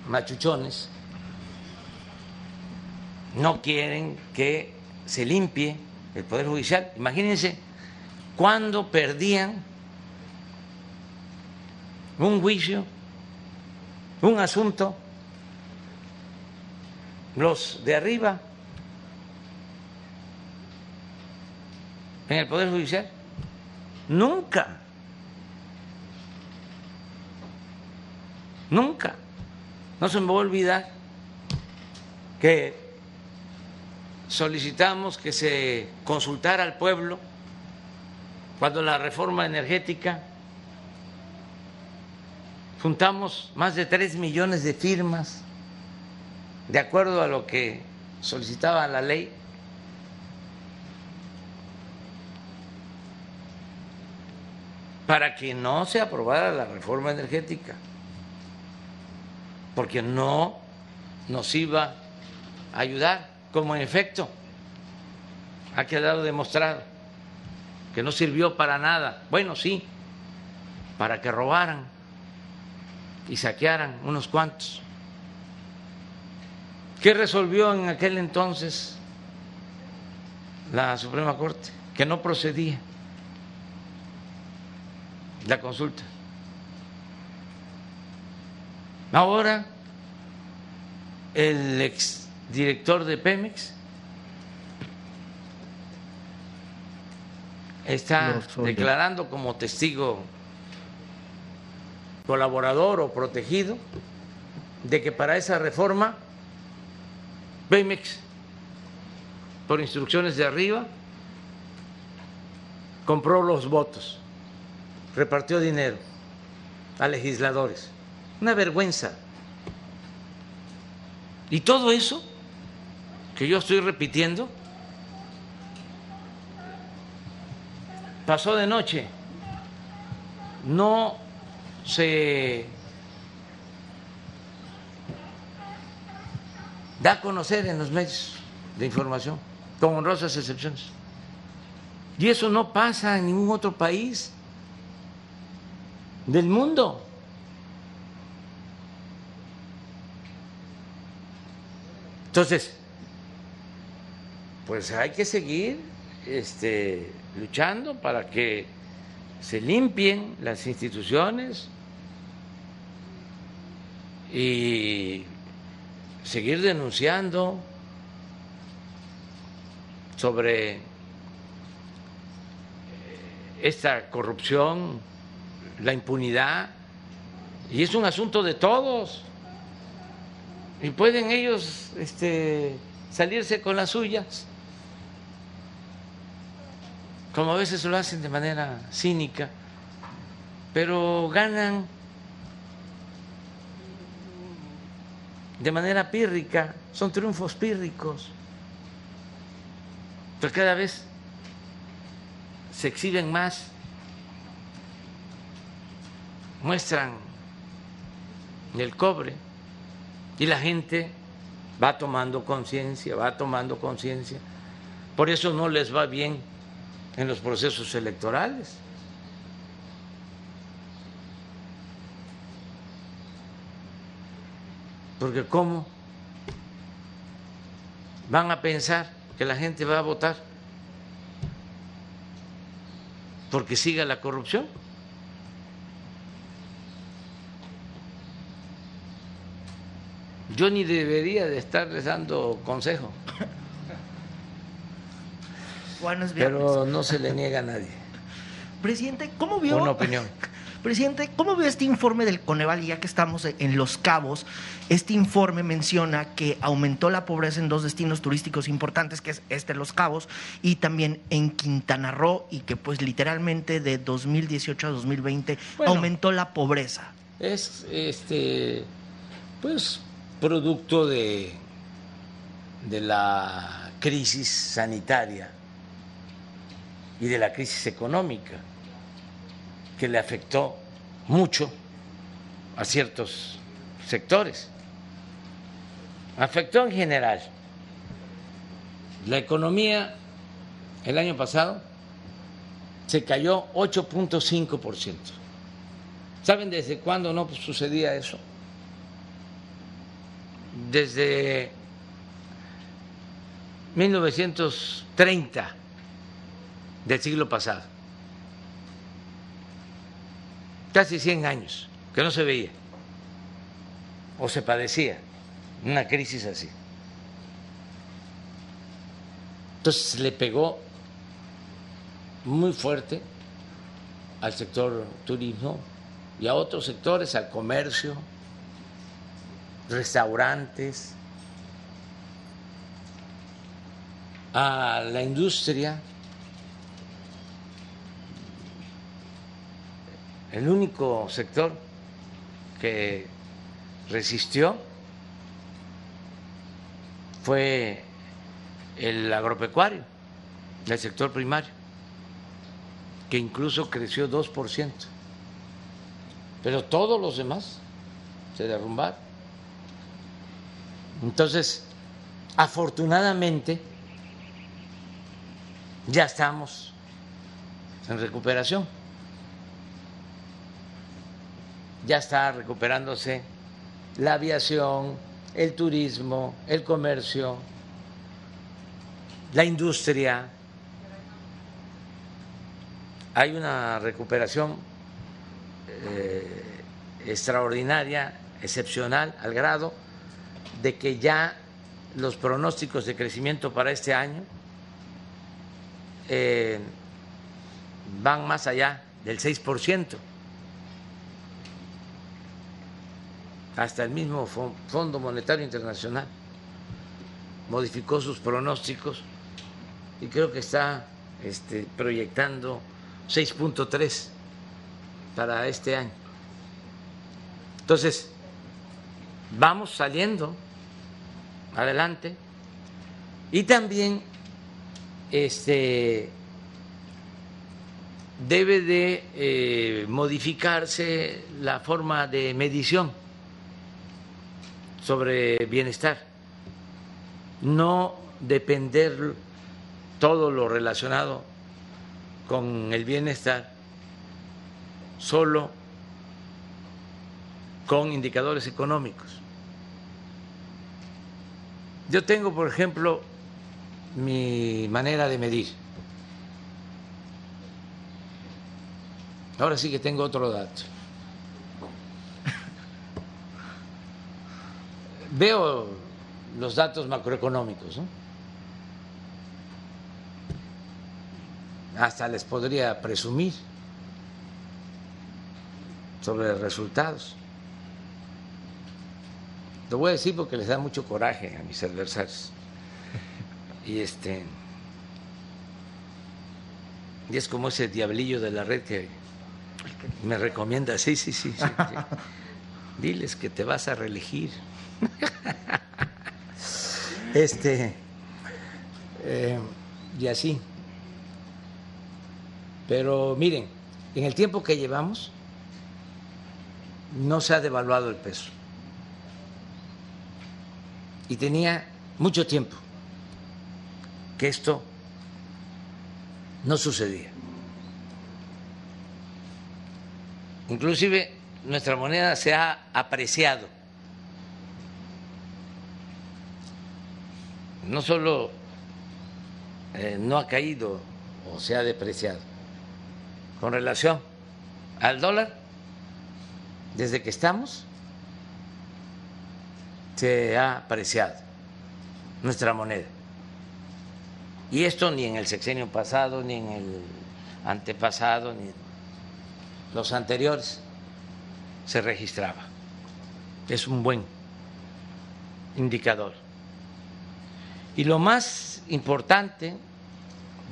machuchones no quieren que se limpie el Poder Judicial. Imagínense cuando perdían un juicio, un asunto, los de arriba en el Poder Judicial. Nunca. Nunca. No se me va a olvidar que solicitamos que se consultara al pueblo cuando la reforma energética juntamos más de tres millones de firmas de acuerdo a lo que solicitaba la ley. para que no se aprobara la reforma energética, porque no nos iba a ayudar como en efecto ha quedado demostrado que no sirvió para nada. Bueno, sí, para que robaran y saquearan unos cuantos. ¿Qué resolvió en aquel entonces la Suprema Corte? Que no procedía la consulta. Ahora el ex director de Pemex, está declarando como testigo colaborador o protegido de que para esa reforma Pemex, por instrucciones de arriba, compró los votos, repartió dinero a legisladores. Una vergüenza. Y todo eso que yo estoy repitiendo pasó de noche, no se da a conocer en los medios de información, con honrosas excepciones. Y eso no pasa en ningún otro país del mundo. Entonces, pues hay que seguir este, luchando para que se limpien las instituciones y seguir denunciando sobre esta corrupción, la impunidad, y es un asunto de todos. Y pueden ellos este, salirse con las suyas como a veces lo hacen de manera cínica, pero ganan de manera pírrica, son triunfos pírricos. Pero cada vez se exhiben más, muestran el cobre y la gente va tomando conciencia, va tomando conciencia. Por eso no les va bien en los procesos electorales. Porque ¿cómo van a pensar que la gente va a votar? Porque siga la corrupción. Yo ni debería de estarles dando consejo. Pero no se le niega a nadie. Presidente, ¿cómo vio? Una opinión. Presidente, ¿cómo vio este informe del Coneval? Ya que estamos en Los Cabos, este informe menciona que aumentó la pobreza en dos destinos turísticos importantes, que es este Los Cabos y también en Quintana Roo, y que pues literalmente de 2018 a 2020 aumentó la pobreza. Es este pues producto de, de la crisis sanitaria y de la crisis económica que le afectó mucho a ciertos sectores. Afectó en general. La economía el año pasado se cayó 8.5%. ¿Saben desde cuándo no sucedía eso? Desde 1930 del siglo pasado. Casi 100 años que no se veía o se padecía una crisis así. Entonces le pegó muy fuerte al sector turismo y a otros sectores, al comercio, restaurantes, a la industria. El único sector que resistió fue el agropecuario, el sector primario que incluso creció 2%. Pero todos los demás se derrumbaron. Entonces, afortunadamente, ya estamos en recuperación. Ya está recuperándose la aviación, el turismo, el comercio, la industria, hay una recuperación eh, extraordinaria, excepcional, al grado de que ya los pronósticos de crecimiento para este año eh, van más allá del 6%. Hasta el mismo Fondo Monetario Internacional modificó sus pronósticos y creo que está este, proyectando 6.3 para este año. Entonces, vamos saliendo adelante. Y también este debe de eh, modificarse la forma de medición sobre bienestar, no depender todo lo relacionado con el bienestar solo con indicadores económicos. Yo tengo, por ejemplo, mi manera de medir. Ahora sí que tengo otro dato. Veo los datos macroeconómicos, ¿no? hasta les podría presumir sobre resultados. Lo voy a decir porque les da mucho coraje a mis adversarios. Y este y es como ese diablillo de la red que me recomienda, sí, sí, sí, diles que te vas a reelegir. Este eh, y así. Pero miren, en el tiempo que llevamos no se ha devaluado el peso. Y tenía mucho tiempo que esto no sucedía. Inclusive nuestra moneda se ha apreciado. No solo eh, no ha caído o se ha depreciado, con relación al dólar, desde que estamos, se ha apreciado nuestra moneda. Y esto ni en el sexenio pasado, ni en el antepasado, ni en los anteriores se registraba. Es un buen indicador. Y lo más importante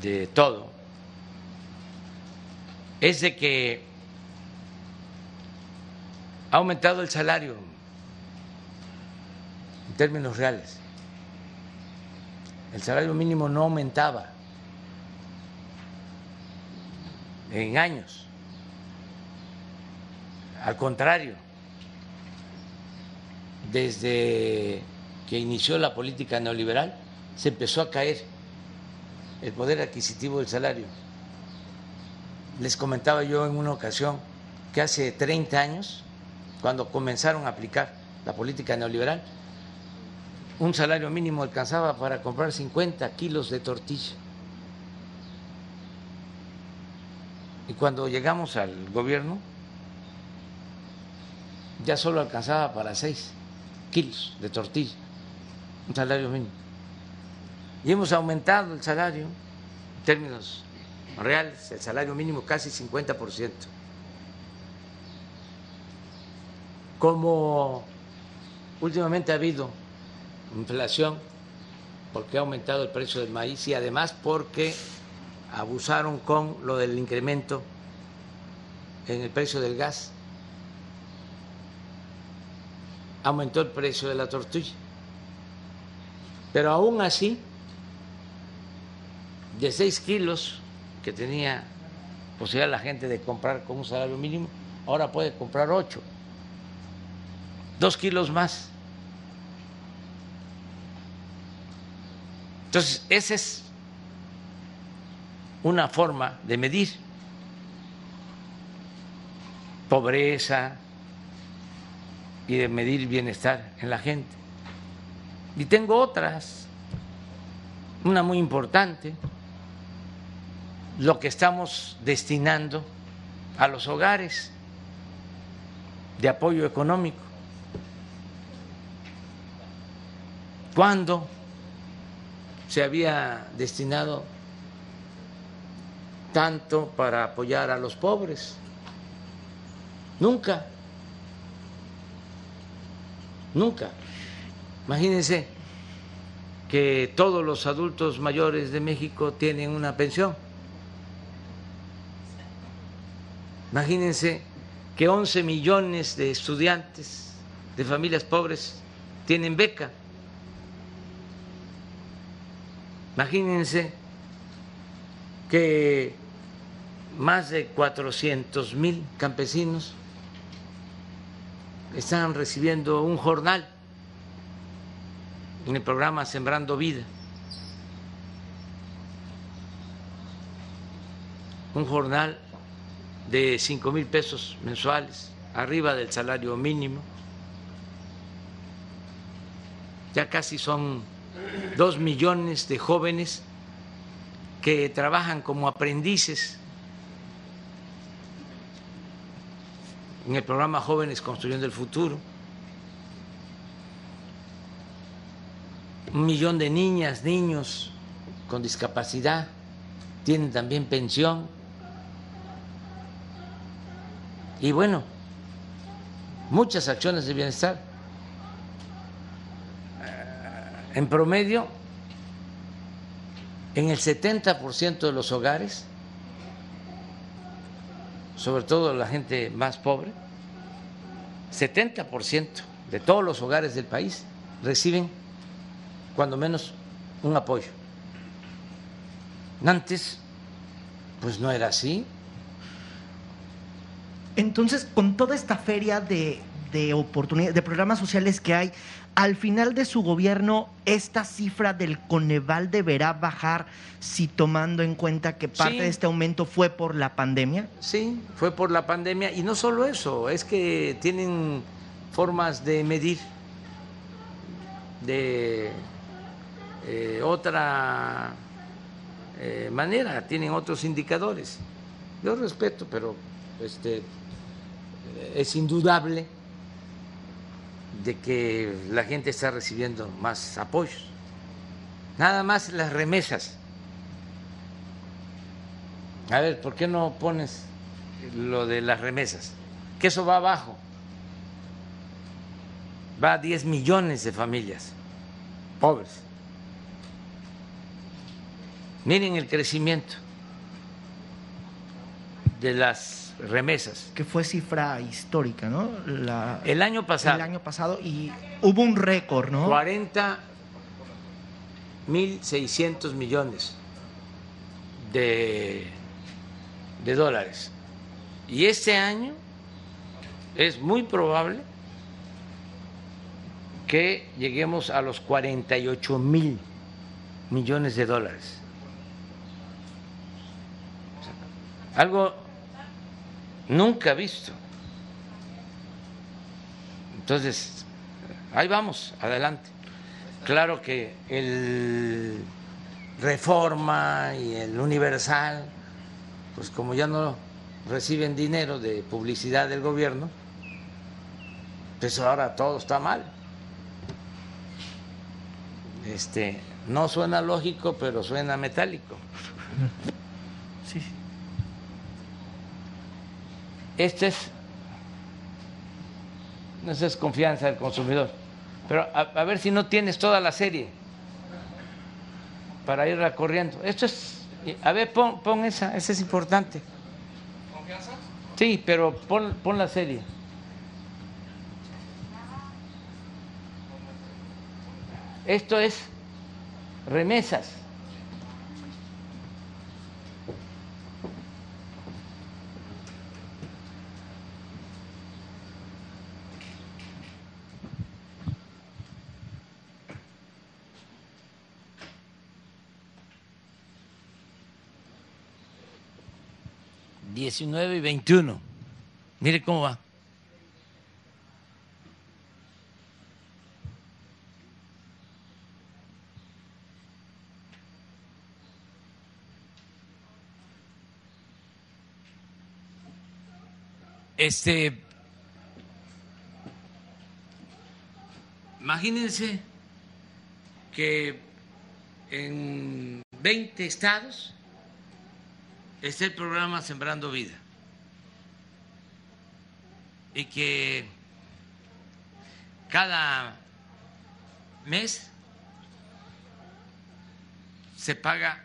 de todo es de que ha aumentado el salario en términos reales. El salario mínimo no aumentaba en años. Al contrario, desde que inició la política neoliberal, se empezó a caer el poder adquisitivo del salario. Les comentaba yo en una ocasión que hace 30 años, cuando comenzaron a aplicar la política neoliberal, un salario mínimo alcanzaba para comprar 50 kilos de tortilla. Y cuando llegamos al gobierno, ya solo alcanzaba para 6 kilos de tortilla, un salario mínimo. Y hemos aumentado el salario en términos reales, el salario mínimo casi 50%. Como últimamente ha habido inflación, porque ha aumentado el precio del maíz y además porque abusaron con lo del incremento en el precio del gas, aumentó el precio de la tortilla. Pero aún así, de 6 kilos que tenía posibilidad la gente de comprar con un salario mínimo, ahora puede comprar 8, dos kilos más. Entonces, esa es una forma de medir pobreza y de medir bienestar en la gente. Y tengo otras, una muy importante, lo que estamos destinando a los hogares de apoyo económico. ¿Cuándo se había destinado tanto para apoyar a los pobres? Nunca. Nunca. Imagínense que todos los adultos mayores de México tienen una pensión. Imagínense que 11 millones de estudiantes de familias pobres tienen beca. Imagínense que más de 400 mil campesinos están recibiendo un jornal en el programa Sembrando Vida. Un jornal de cinco mil pesos mensuales, arriba del salario mínimo. Ya casi son dos millones de jóvenes que trabajan como aprendices en el programa Jóvenes Construyendo el Futuro. Un millón de niñas, niños con discapacidad tienen también pensión. Y bueno, muchas acciones de bienestar. En promedio, en el 70% de los hogares, sobre todo la gente más pobre, 70% de todos los hogares del país reciben cuando menos un apoyo. Antes, pues no era así. Entonces, con toda esta feria de, oportunidades, de programas sociales que hay, al final de su gobierno, esta cifra del Coneval deberá bajar si tomando en cuenta que parte de este aumento fue por la pandemia. Sí, fue por la pandemia y no solo eso, es que tienen formas de medir de eh, otra eh, manera, tienen otros indicadores. Yo respeto, pero este es indudable de que la gente está recibiendo más apoyos. Nada más las remesas. A ver, ¿por qué no pones lo de las remesas? Que eso va abajo. Va a 10 millones de familias pobres. Miren el crecimiento de las remesas. Que fue cifra histórica, ¿no? el año pasado. El año pasado y hubo un récord, ¿no? 40 mil 600 millones de, de dólares. Y este año es muy probable que lleguemos a los 48 mil millones de dólares. Algo nunca visto. Entonces, ahí vamos, adelante. Claro que el Reforma y el Universal, pues como ya no reciben dinero de publicidad del gobierno, pues ahora todo está mal. Este, no suena lógico, pero suena metálico. Este es, esa es confianza del consumidor. Pero a, ver si no tienes toda la serie para ir recorriendo. Esto es, a ver, pon, pon esa, esa es importante. ¿Confianza? Sí, pero pon, pon la serie. Esto es remesas. Diecinueve y veintiuno. Mire cómo va. Este, imagínense que en 20 estados está el programa Sembrando Vida y que cada mes se paga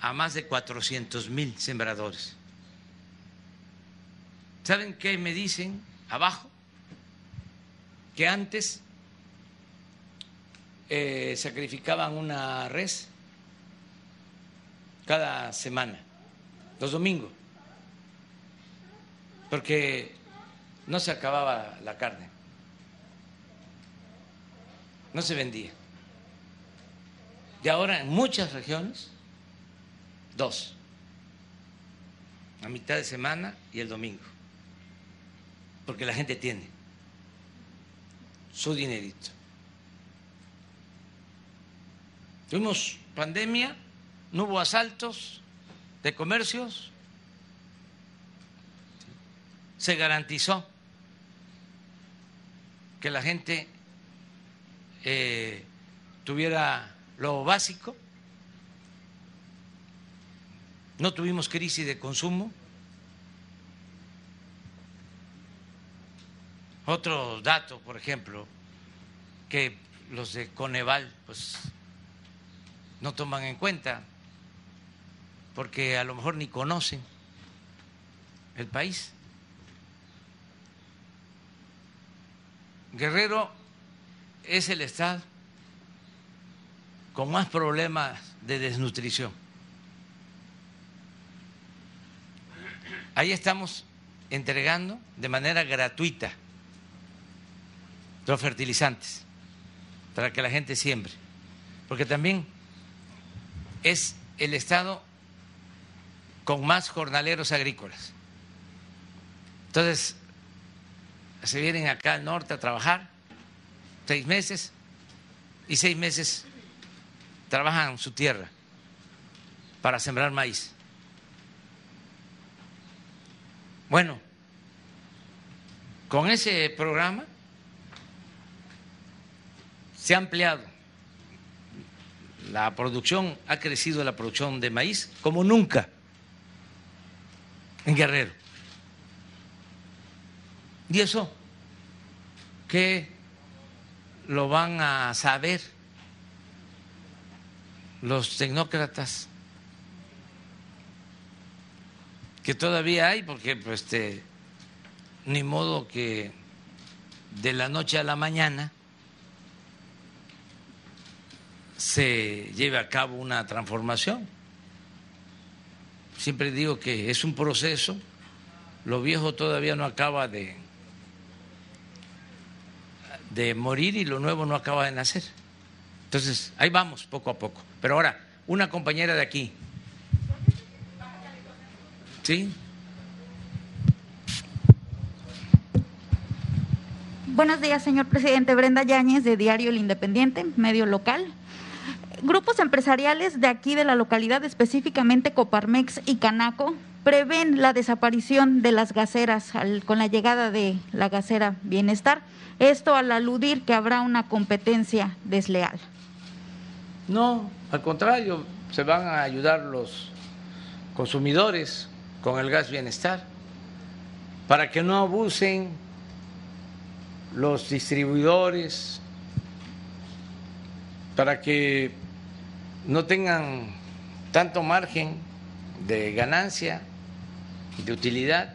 a más de 400 mil sembradores. ¿Saben qué me dicen abajo? Que antes eh, sacrificaban una res cada semana, los domingos, porque no se acababa la carne, no se vendía. Y ahora en muchas regiones, dos, a mitad de semana y el domingo. Porque la gente tiene su dinerito. Tuvimos pandemia, no hubo asaltos de comercios, se garantizó que la gente eh, tuviera lo básico, no tuvimos crisis de consumo. Otro dato, por ejemplo, que los de Coneval pues no toman en cuenta porque a lo mejor ni conocen el país. Guerrero es el estado con más problemas de desnutrición. Ahí estamos entregando de manera gratuita los fertilizantes para que la gente siembre, porque también es el estado con más jornaleros agrícolas. Entonces, se vienen acá al norte a trabajar seis meses y seis meses trabajan su tierra para sembrar maíz. Bueno, con ese programa se ha ampliado. La producción, ha crecido la producción de maíz como nunca en Guerrero. Y eso, que lo van a saber los tecnócratas que todavía hay, porque pues, este, ni modo que de la noche a la mañana se lleve a cabo una transformación. Siempre digo que es un proceso, lo viejo todavía no acaba de, de morir y lo nuevo no acaba de nacer. Entonces, ahí vamos, poco a poco. Pero ahora, una compañera de aquí. ¿Sí? Buenos días, señor presidente. Brenda Yáñez, de Diario El Independiente, medio local. Grupos empresariales de aquí de la localidad, específicamente Coparmex y Canaco, prevén la desaparición de las gaseras con la llegada de la gasera Bienestar. Esto al aludir que habrá una competencia desleal. No, al contrario, se van a ayudar los consumidores con el gas Bienestar para que no abusen los distribuidores, para que no tengan tanto margen de ganancia, de utilidad.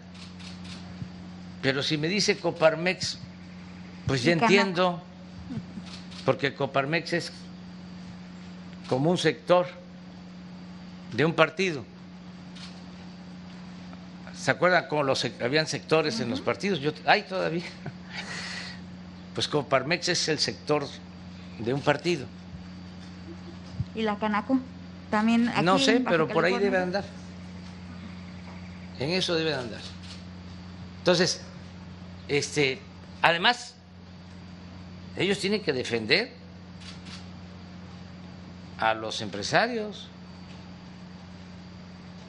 Pero si me dice Coparmex, pues ya entiendo, porque Coparmex es como un sector de un partido. ¿Se acuerdan cómo los, habían sectores en los partidos? Yo, hay todavía. Pues Coparmex es el sector de un partido. ¿Y la Canaco? También aquí No sé, pero por ahí debe andar. En eso debe andar. Entonces, este, además, ellos tienen que defender a los empresarios,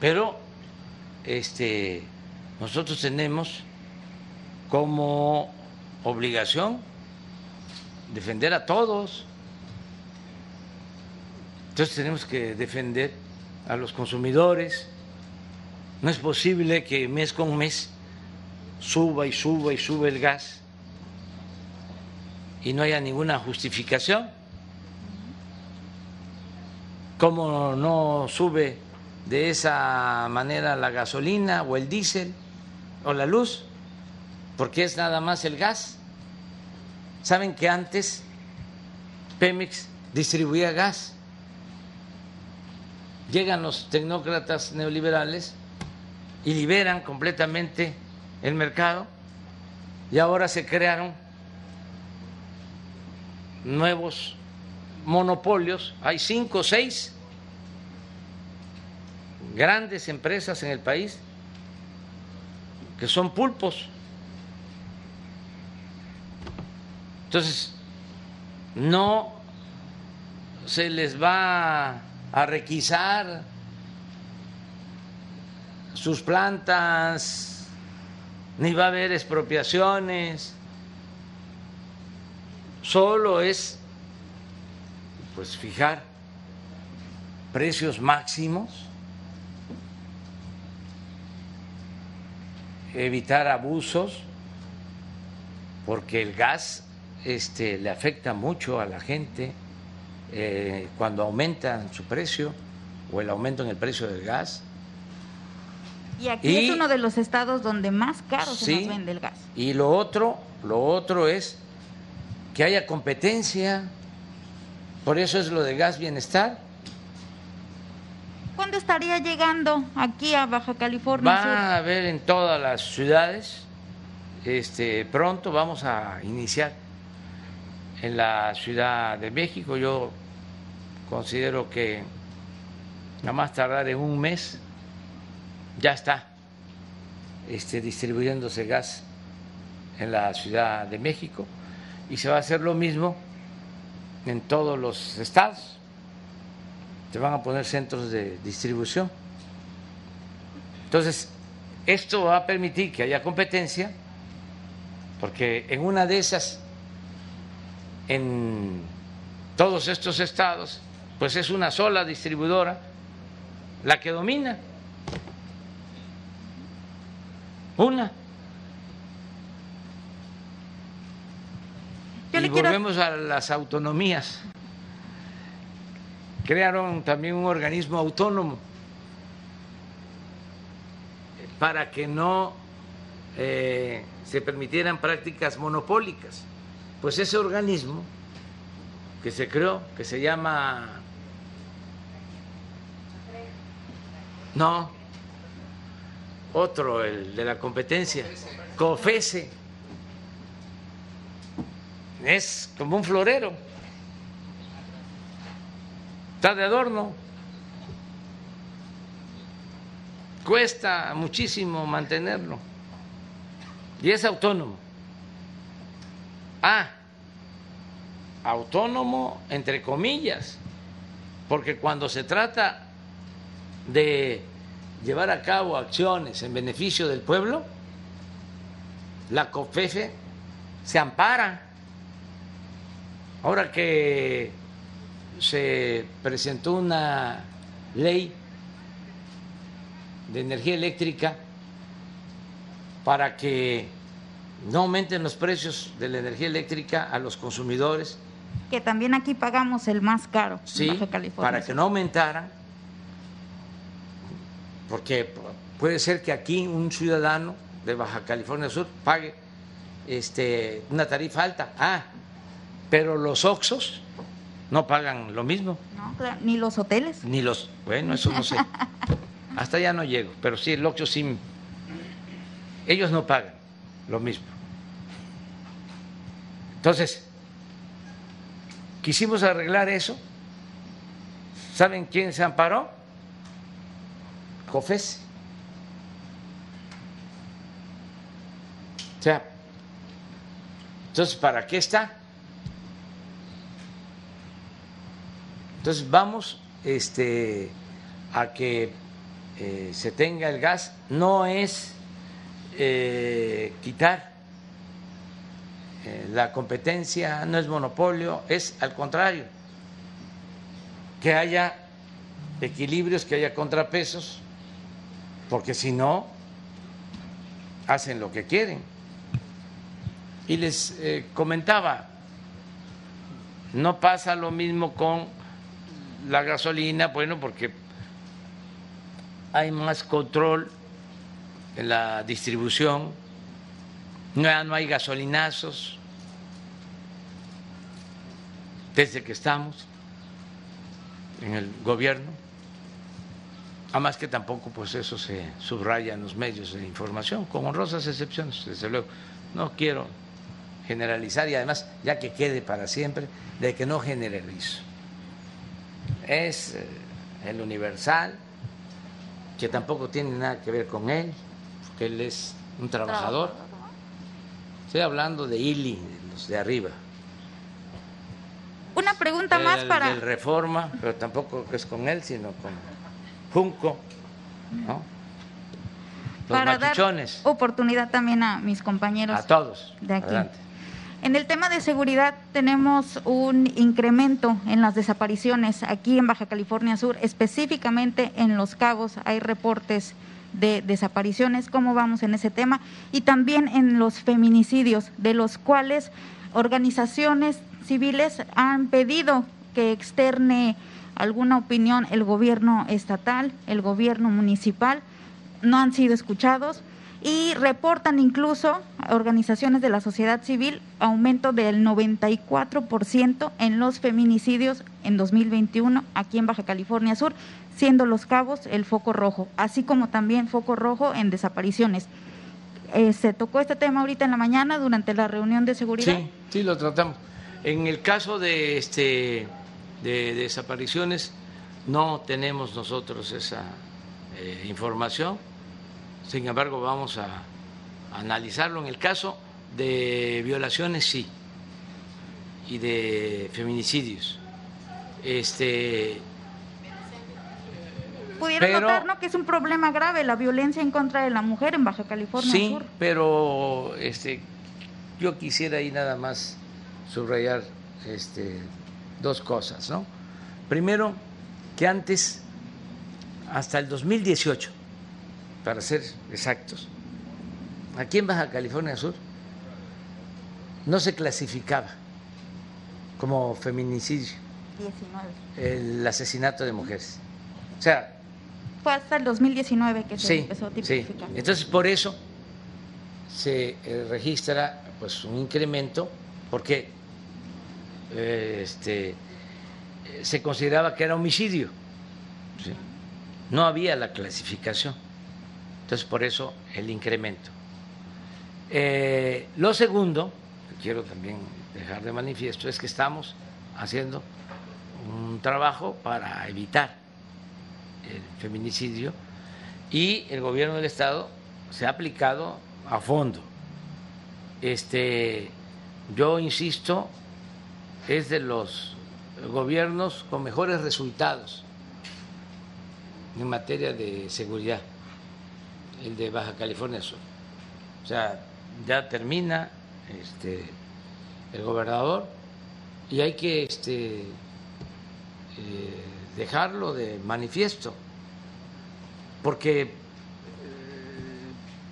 pero este, nosotros tenemos como obligación defender a todos. Entonces tenemos que defender a los consumidores. No es posible que mes con mes suba y suba y sube el gas y no haya ninguna justificación. ¿Cómo no sube de esa manera la gasolina o el diésel o la luz? Porque es nada más el gas. ¿Saben que antes Pemex distribuía gas? Llegan los tecnócratas neoliberales y liberan completamente el mercado y ahora se crearon nuevos monopolios, hay cinco o seis grandes empresas en el país que son pulpos. Entonces, no se les va a requisar sus plantas, ni va a haber expropiaciones, solo es pues fijar precios máximos, evitar abusos, porque el gas este, le afecta mucho a la gente eh, cuando aumenta su precio o el aumento en el precio del gas. Y aquí es uno de los estados donde más caro se nos vende el gas. Y lo otro, lo otro es que haya competencia. Por eso es lo de gas bienestar. ¿Cuándo estaría llegando aquí a Baja California? Va a haber en todas las ciudades. Este, pronto vamos a iniciar en la Ciudad de México. Yo considero que a más tardar en un mes ya está este, distribuyéndose gas en la Ciudad de México y se va a hacer lo mismo en todos los estados. Se van a poner centros de distribución. Entonces, esto va a permitir que haya competencia, porque en una de esas, en todos estos estados, pues es una sola distribuidora la que domina. Una. y volvemos a las autonomías. Crearon también un organismo autónomo para que no eh, se permitieran prácticas monopólicas. Pues ese organismo que se creó, que se llama... No, otro, el de la competencia, COFESE. Es como un florero, está de adorno, cuesta muchísimo mantenerlo. Y es autónomo. Ah, autónomo entre comillas, porque cuando se trata de llevar a cabo acciones en beneficio del pueblo, la COFEFE se ampara. Ahora que se presentó una ley de energía eléctrica para que no aumenten los precios de la energía eléctrica a los consumidores. Que también aquí pagamos el más caro. Sí, para que no aumentaran, porque puede ser que aquí un ciudadano de Baja California Sur pague este, una tarifa alta. Ah, pero los Oxos no pagan lo mismo. No, ni los hoteles. Ni los, bueno, eso no sé. Hasta ya no llego, pero sí, el Oxxo sí. Ellos no pagan lo mismo. Entonces, quisimos arreglar eso. ¿Saben quién se amparó? COFES. O sea, entonces, ¿para qué está? Entonces, vamos este, a que eh, se tenga el gas. No es eh, quitar eh, la competencia, no es monopolio, es al contrario, que haya equilibrios, que haya contrapesos, porque si no, hacen lo que quieren. Y les eh, comentaba, no pasa lo mismo con la gasolina, bueno, porque hay más control en la distribución, no, no hay gasolinazos desde que estamos en el gobierno, además que tampoco pues eso se subraya en los medios de información, con honrosas excepciones, desde luego. No quiero generalizar y además ya que quede para siempre de que no generalizo. Es eh, el universal, que tampoco tiene nada que ver con él, porque él es un trabajador. Estoy hablando de ILI, de los de arriba. Una pregunta más para... El Reforma, pero tampoco es con él, sino con Junco, ¿no? Los para dar oportunidad también a mis compañeros. A todos. De aquí. En el tema de seguridad tenemos un incremento en las desapariciones aquí en Baja California Sur, específicamente en Los Cabos hay reportes de desapariciones, cómo vamos en ese tema, y también en los feminicidios, de los cuales organizaciones civiles han pedido que externe alguna opinión el gobierno estatal, el gobierno municipal, no han sido escuchados y reportan incluso organizaciones de la sociedad civil aumento del 94% en los feminicidios en 2021 aquí en Baja California Sur, siendo Los Cabos el foco rojo, así como también foco rojo en desapariciones. Eh, se tocó este tema ahorita en la mañana durante la reunión de seguridad. Sí, sí lo tratamos. En el caso de este de desapariciones no tenemos nosotros esa eh, información sin embargo, vamos a analizarlo. En el caso de violaciones, sí, y de feminicidios. Este, Pudieron notar que es un problema grave la violencia en contra de la mujer en Baja California sí, pero este, yo quisiera ahí nada más subrayar este, dos cosas. ¿no? Primero, que antes, hasta el 2018, para ser exactos, aquí en Baja California Sur no se clasificaba como feminicidio 19. el asesinato de mujeres. O sea, fue hasta el 2019 que se empezó a tipificar. Sí. Entonces, por eso se eh, registra pues un incremento porque este, se consideraba que era homicidio. No había la clasificación. Entonces, por eso el incremento. Eh, lo segundo, quiero también dejar de manifiesto es que estamos haciendo un trabajo para evitar el feminicidio y el gobierno del estado se ha aplicado a fondo. Este, yo insisto, es de los gobiernos con mejores resultados en materia de seguridad, el de Baja California Sur. O sea, ya termina este, el gobernador y hay que este, eh, dejarlo de manifiesto, porque eh,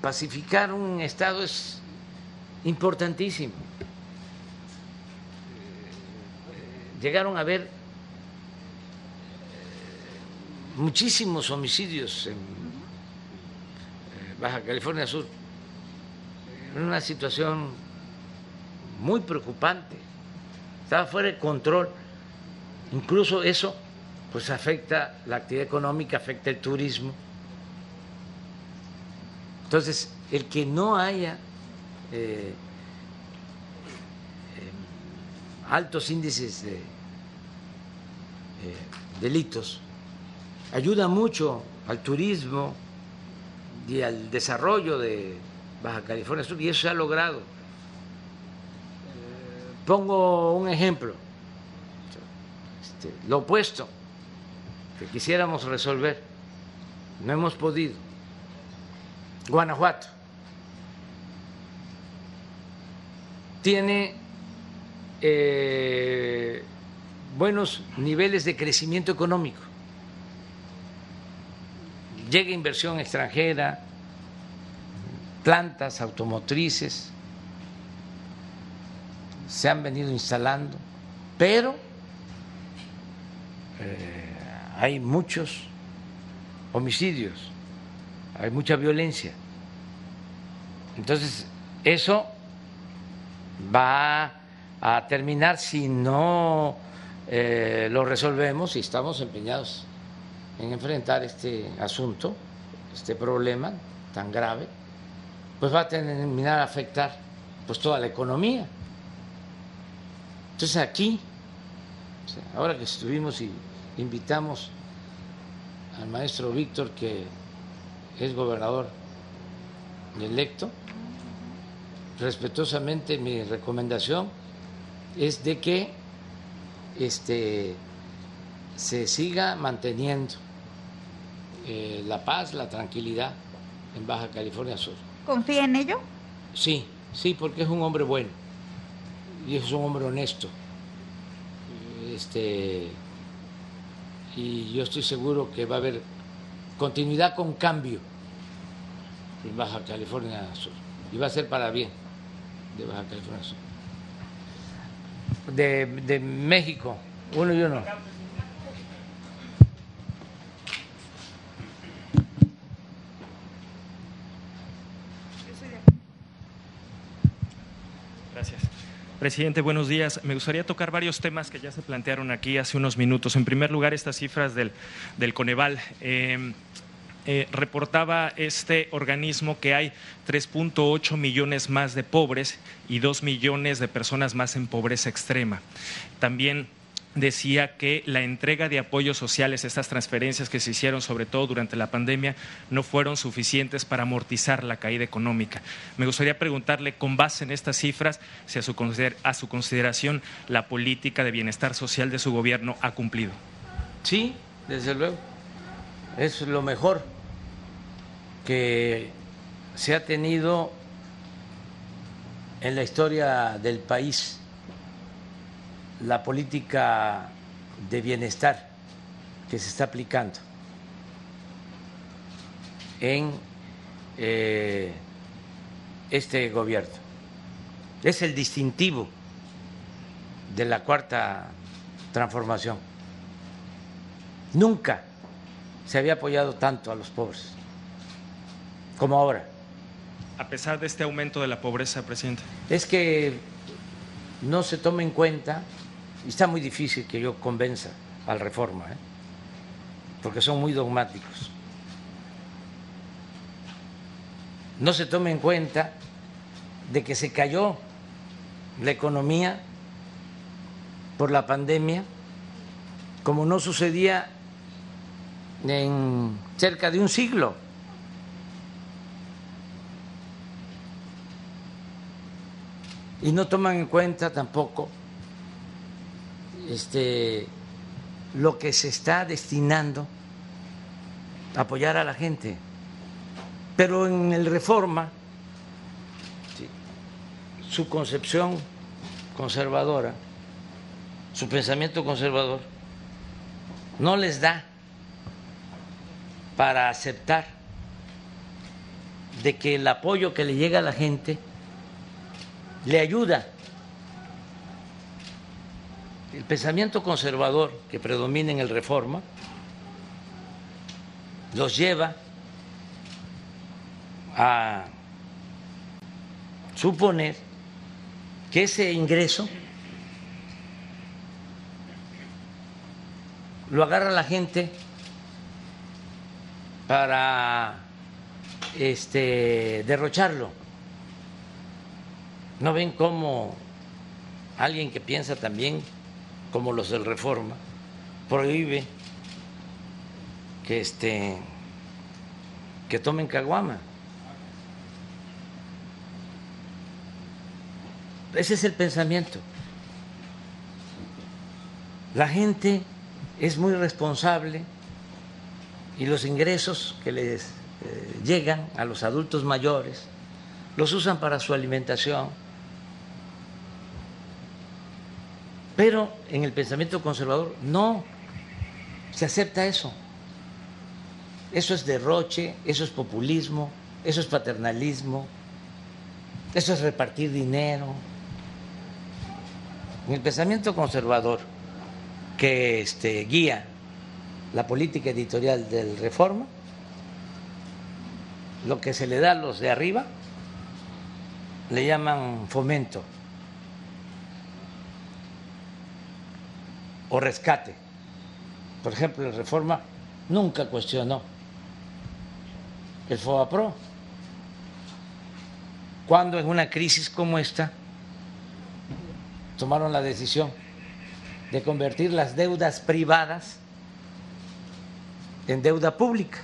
pacificar un Estado es importantísimo. Eh, llegaron a haber muchísimos homicidios en Baja California Sur, en una situación muy preocupante, estaba fuera de control. Incluso eso pues afecta la actividad económica, afecta el turismo. Entonces, el que no haya eh, eh, altos índices de eh, delitos ayuda mucho al turismo y al desarrollo de Baja California Sur y eso se ha logrado. Pongo un ejemplo, este, lo opuesto, que quisiéramos resolver, no hemos podido. Guanajuato tiene eh, buenos niveles de crecimiento económico, llega inversión extranjera, plantas automotrices, se han venido instalando, pero eh, hay muchos homicidios, hay mucha violencia. Entonces, eso va a terminar si no eh, lo resolvemos y estamos empeñados en enfrentar este asunto, este problema tan grave, pues va a terminar a afectar pues toda la economía. Entonces aquí, ahora que estuvimos y invitamos al maestro Víctor, que es gobernador electo, respetuosamente mi recomendación es de que este, se siga manteniendo eh, la paz, la tranquilidad en Baja California Sur. ¿Confía en ello? Sí, sí, porque es un hombre bueno y es un hombre honesto. Este, y yo estoy seguro que va a haber continuidad con cambio en Baja California Sur. Y va a ser para bien de Baja California Sur. De, de México, uno y uno. Presidente, buenos días. Me gustaría tocar varios temas que ya se plantearon aquí hace unos minutos. En primer lugar, estas cifras del, del Coneval. Eh, eh, reportaba este organismo que hay 3.8 millones más de pobres y 2 millones de personas más en pobreza extrema. También decía que la entrega de apoyos sociales, estas transferencias que se hicieron sobre todo durante la pandemia, no fueron suficientes para amortizar la caída económica. Me gustaría preguntarle, con base en estas cifras, si a su, a su consideración la política de bienestar social de su gobierno ha cumplido. Sí, desde luego. Es lo mejor que se ha tenido en la historia del país la política de bienestar que se está aplicando en eh, este gobierno. Es el distintivo de la cuarta transformación. Nunca se había apoyado tanto a los pobres como ahora. A pesar de este aumento de la pobreza, presidente. Es que no se toma en cuenta y está muy difícil que yo convenza al reforma, ¿eh? porque son muy dogmáticos. No se toma en cuenta de que se cayó la economía por la pandemia, como no sucedía en cerca de un siglo. Y no toman en cuenta tampoco este, lo que se está destinando a apoyar a la gente. Pero en el reforma, su concepción conservadora, su pensamiento conservador, no les da para aceptar de que el apoyo que le llega a la gente le ayuda. El pensamiento conservador que predomina en el reforma los lleva a suponer que ese ingreso lo agarra la gente para este, derrocharlo. ¿No ven cómo alguien que piensa también como los del Reforma prohíbe que este que tomen caguama? Ese es el pensamiento. La gente es muy responsable y los ingresos que les eh, llegan a los adultos mayores los usan para su alimentación. Pero en el pensamiento conservador no se acepta eso. Eso es derroche, eso es populismo, eso es paternalismo, eso es repartir dinero. En el pensamiento conservador que este, guía la política editorial del Reforma, lo que se le da a los de arriba le llaman fomento o rescate. Por ejemplo, el Reforma nunca cuestionó el FOBAPRO. Cuando en una crisis como esta tomaron la decisión de convertir las deudas privadas en deuda pública,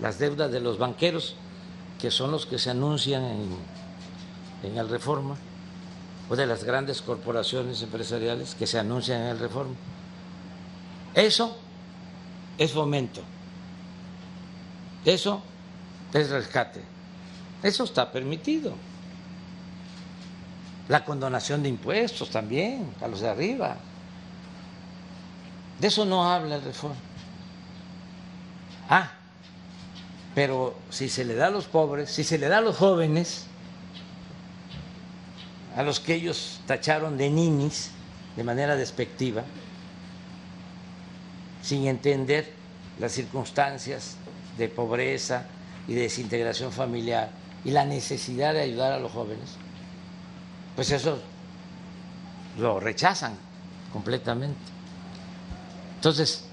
las deudas de los banqueros, que son los que se anuncian en, en el Reforma, o de las grandes corporaciones empresariales que se anuncian en el Reforma. Eso es fomento, eso es rescate, eso está permitido. La condonación de impuestos también a los de arriba. De eso no habla el reforma. Ah, pero si se le da a los pobres, si se le da a los jóvenes, a los que ellos tacharon de ninis de manera despectiva, sin entender las circunstancias de pobreza y de desintegración familiar y la necesidad de ayudar a los jóvenes, pues eso lo rechazan completamente. Entonces,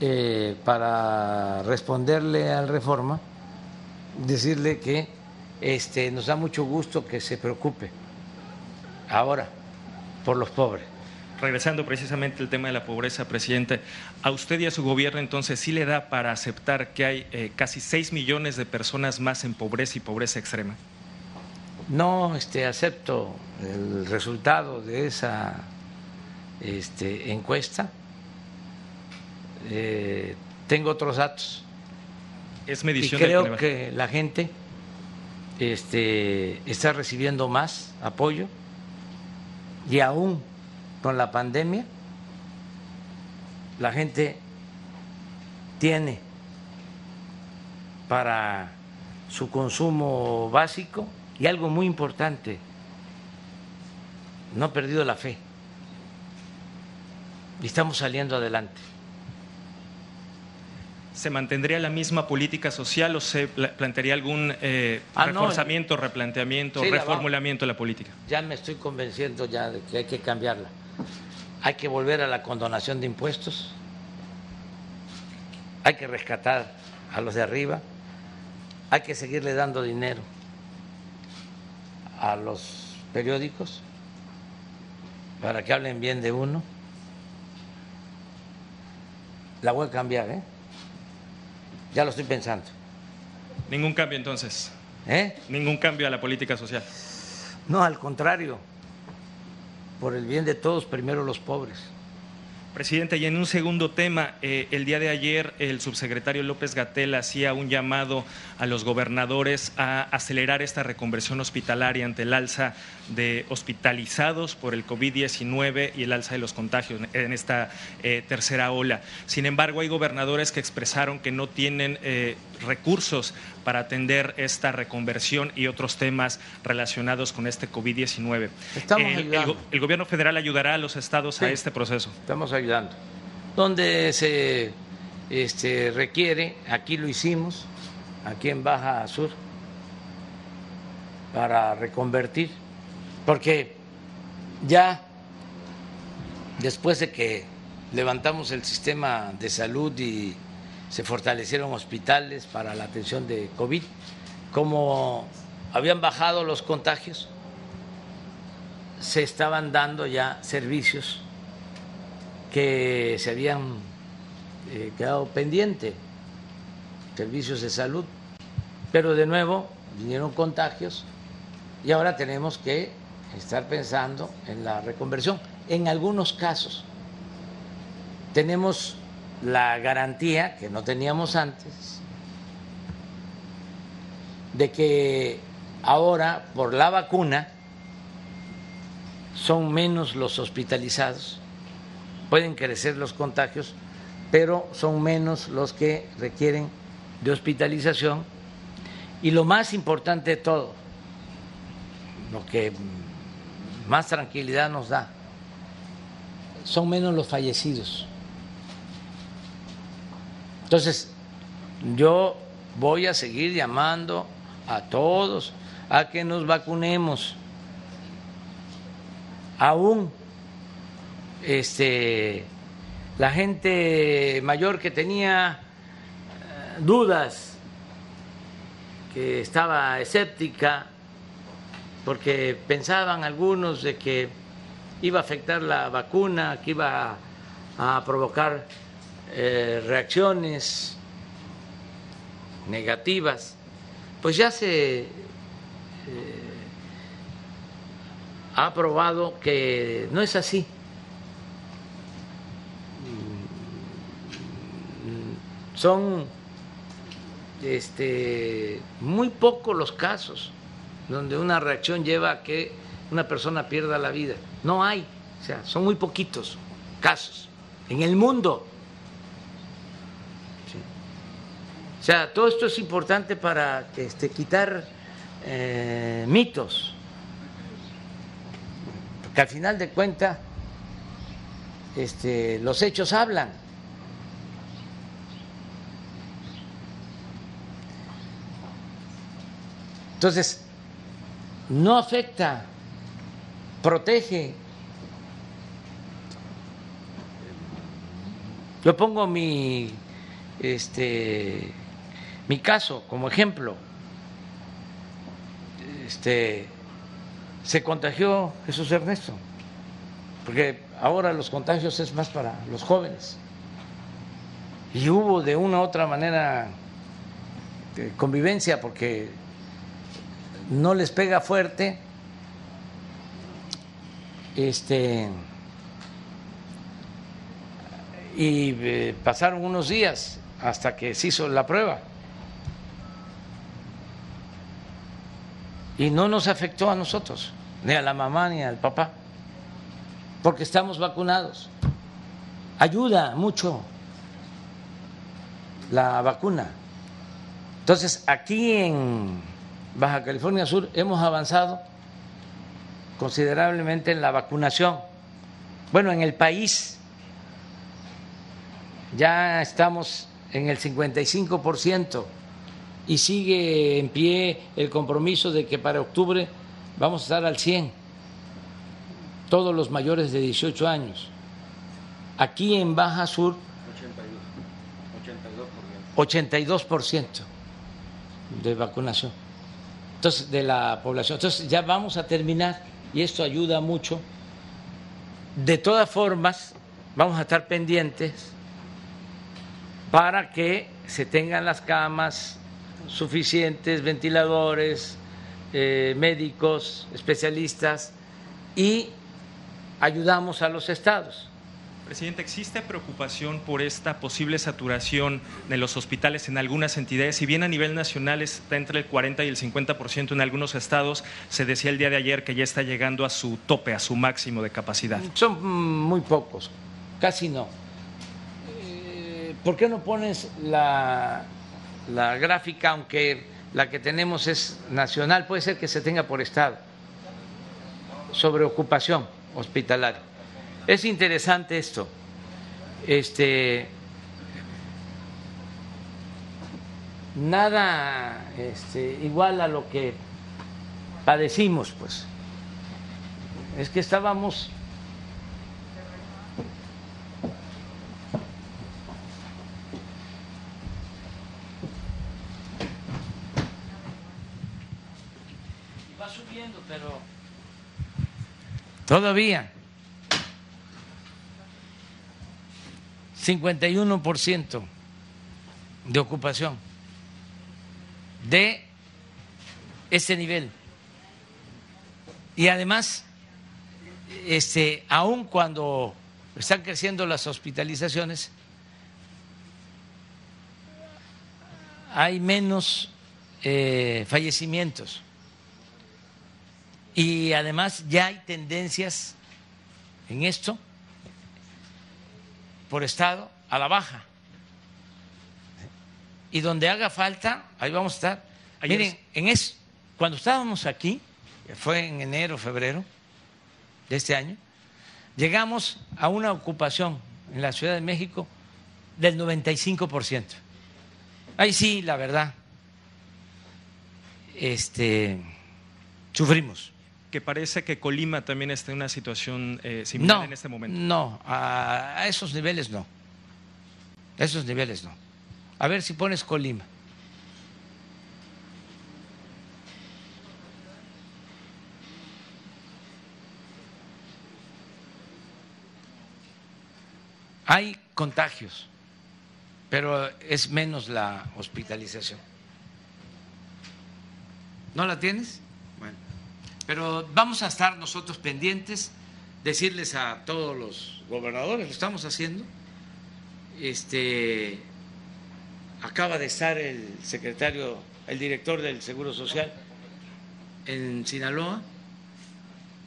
eh, para responderle al reforma, decirle que este, nos da mucho gusto que se preocupe ahora por los pobres. Regresando precisamente al tema de la pobreza, presidente, ¿a usted y a su gobierno entonces sí le da para aceptar que hay eh, casi 6 millones de personas más en pobreza y pobreza extrema? No este, acepto el resultado de esa este, encuesta. Eh, tengo otros datos. Es medición y creo que la gente este, está recibiendo más apoyo y aún con la pandemia la gente tiene para su consumo básico y algo muy importante, no ha perdido la fe y estamos saliendo adelante. ¿Se mantendría la misma política social o se plantearía algún eh, ah, reforzamiento, replanteamiento, reformulamiento de la política? Ya me estoy convenciendo ya de que hay que cambiarla. Hay que volver a la condonación de impuestos, hay que rescatar a los de arriba, hay que seguirle dando dinero a los periódicos para que hablen bien de uno. La voy a cambiar, ¿eh? Ya lo estoy pensando. Ningún cambio entonces. ¿Eh? Ningún cambio a la política social. No, al contrario. Por el bien de todos, primero los pobres. Presidente, y en un segundo tema, eh, el día de ayer el subsecretario López Gatel hacía un llamado a los gobernadores a acelerar esta reconversión hospitalaria ante el alza de hospitalizados por el COVID-19 y el alza de los contagios en esta eh, tercera ola. Sin embargo, hay gobernadores que expresaron que no tienen eh, recursos para atender esta reconversión y otros temas relacionados con este COVID-19. El, el, gobierno federal ayudará a los estados a este proceso. Estamos ayudando. Donde se este, requiere, aquí lo hicimos, aquí en Baja Sur, para reconvertir, porque ya después de que levantamos el sistema de salud y se fortalecieron hospitales para la atención de COVID, como habían bajado los contagios, se estaban dando ya servicios que se habían eh, quedado pendientes, servicios de salud, pero de nuevo vinieron contagios y ahora tenemos que estar pensando en la reconversión. En algunos casos tenemos la garantía que no teníamos antes de que ahora por la vacuna son menos los hospitalizados, pueden crecer los contagios, pero son menos los que requieren de hospitalización. Y lo más importante de todo, lo que más tranquilidad nos da, son menos los fallecidos. Entonces, yo voy a seguir llamando a todos a que nos vacunemos. Aún este, la gente mayor que tenía eh, dudas, que estaba escéptica, porque pensaban algunos de que iba a afectar la vacuna, que iba a provocar eh, reacciones negativas, pues ya se eh, ha probado que no es así. Son este, muy pocos los casos donde una reacción lleva a que una persona pierda la vida. No hay, o sea, son muy poquitos casos en el mundo. O sea, todo esto es importante para este, quitar eh, mitos, porque al final de cuentas este, los hechos hablan. Entonces, no afecta, protege. Yo pongo mi este mi caso como ejemplo. Este se contagió Jesús Ernesto, porque ahora los contagios es más para los jóvenes. Y hubo de una u otra manera eh, convivencia porque no les pega fuerte. Este y eh, pasaron unos días hasta que se hizo la prueba. Y no nos afectó a nosotros, ni a la mamá ni al papá, porque estamos vacunados. Ayuda mucho la vacuna. Entonces, aquí en Baja California Sur hemos avanzado considerablemente en la vacunación. Bueno, en el país ya estamos en el 55% y sigue en pie el compromiso de que para octubre vamos a estar al 100, todos los mayores de 18 años. Aquí en Baja Sur, 82%, 82% de vacunación. Entonces, de la población. Entonces, ya vamos a terminar y esto ayuda mucho De todas formas, vamos a estar pendientes para que se tengan las camas suficientes, ventiladores, eh, médicos, especialistas y ayudamos a los estados. Presidente, ¿existe preocupación por esta posible saturación de los hospitales en algunas entidades? Si bien a nivel nacional está entre el 40 y el 50% en algunos estados, se decía el día de ayer que ya está llegando a su tope, a su máximo de capacidad. Son muy pocos, casi no. Eh, ¿Por qué no pones la, la gráfica, aunque la que tenemos es nacional, puede ser que se tenga por estado, sobre ocupación hospitalaria? Es interesante esto. Este, nada este, igual a lo que padecimos, pues. Es que estábamos va subiendo, pero todavía 51% de ocupación de este nivel. Y además, este, aun cuando están creciendo las hospitalizaciones, hay menos eh, fallecimientos. Y además ya hay tendencias en esto por estado a la baja. Y donde haga falta, ahí vamos a estar. Miren, en es, cuando estábamos aquí, fue en enero, febrero de este año, llegamos a una ocupación en la Ciudad de México del 95%. Ahí sí, la verdad, este, sufrimos que parece que Colima también está en una situación eh, similar en este momento. No, a, esos niveles no. A esos niveles no. A ver si pones Colima. Hay contagios, pero es menos la hospitalización. ¿No la tienes? Pero vamos a estar nosotros pendientes, decirles a todos los gobernadores, lo estamos haciendo. Este acaba de estar el secretario, el director del Seguro Social en Sinaloa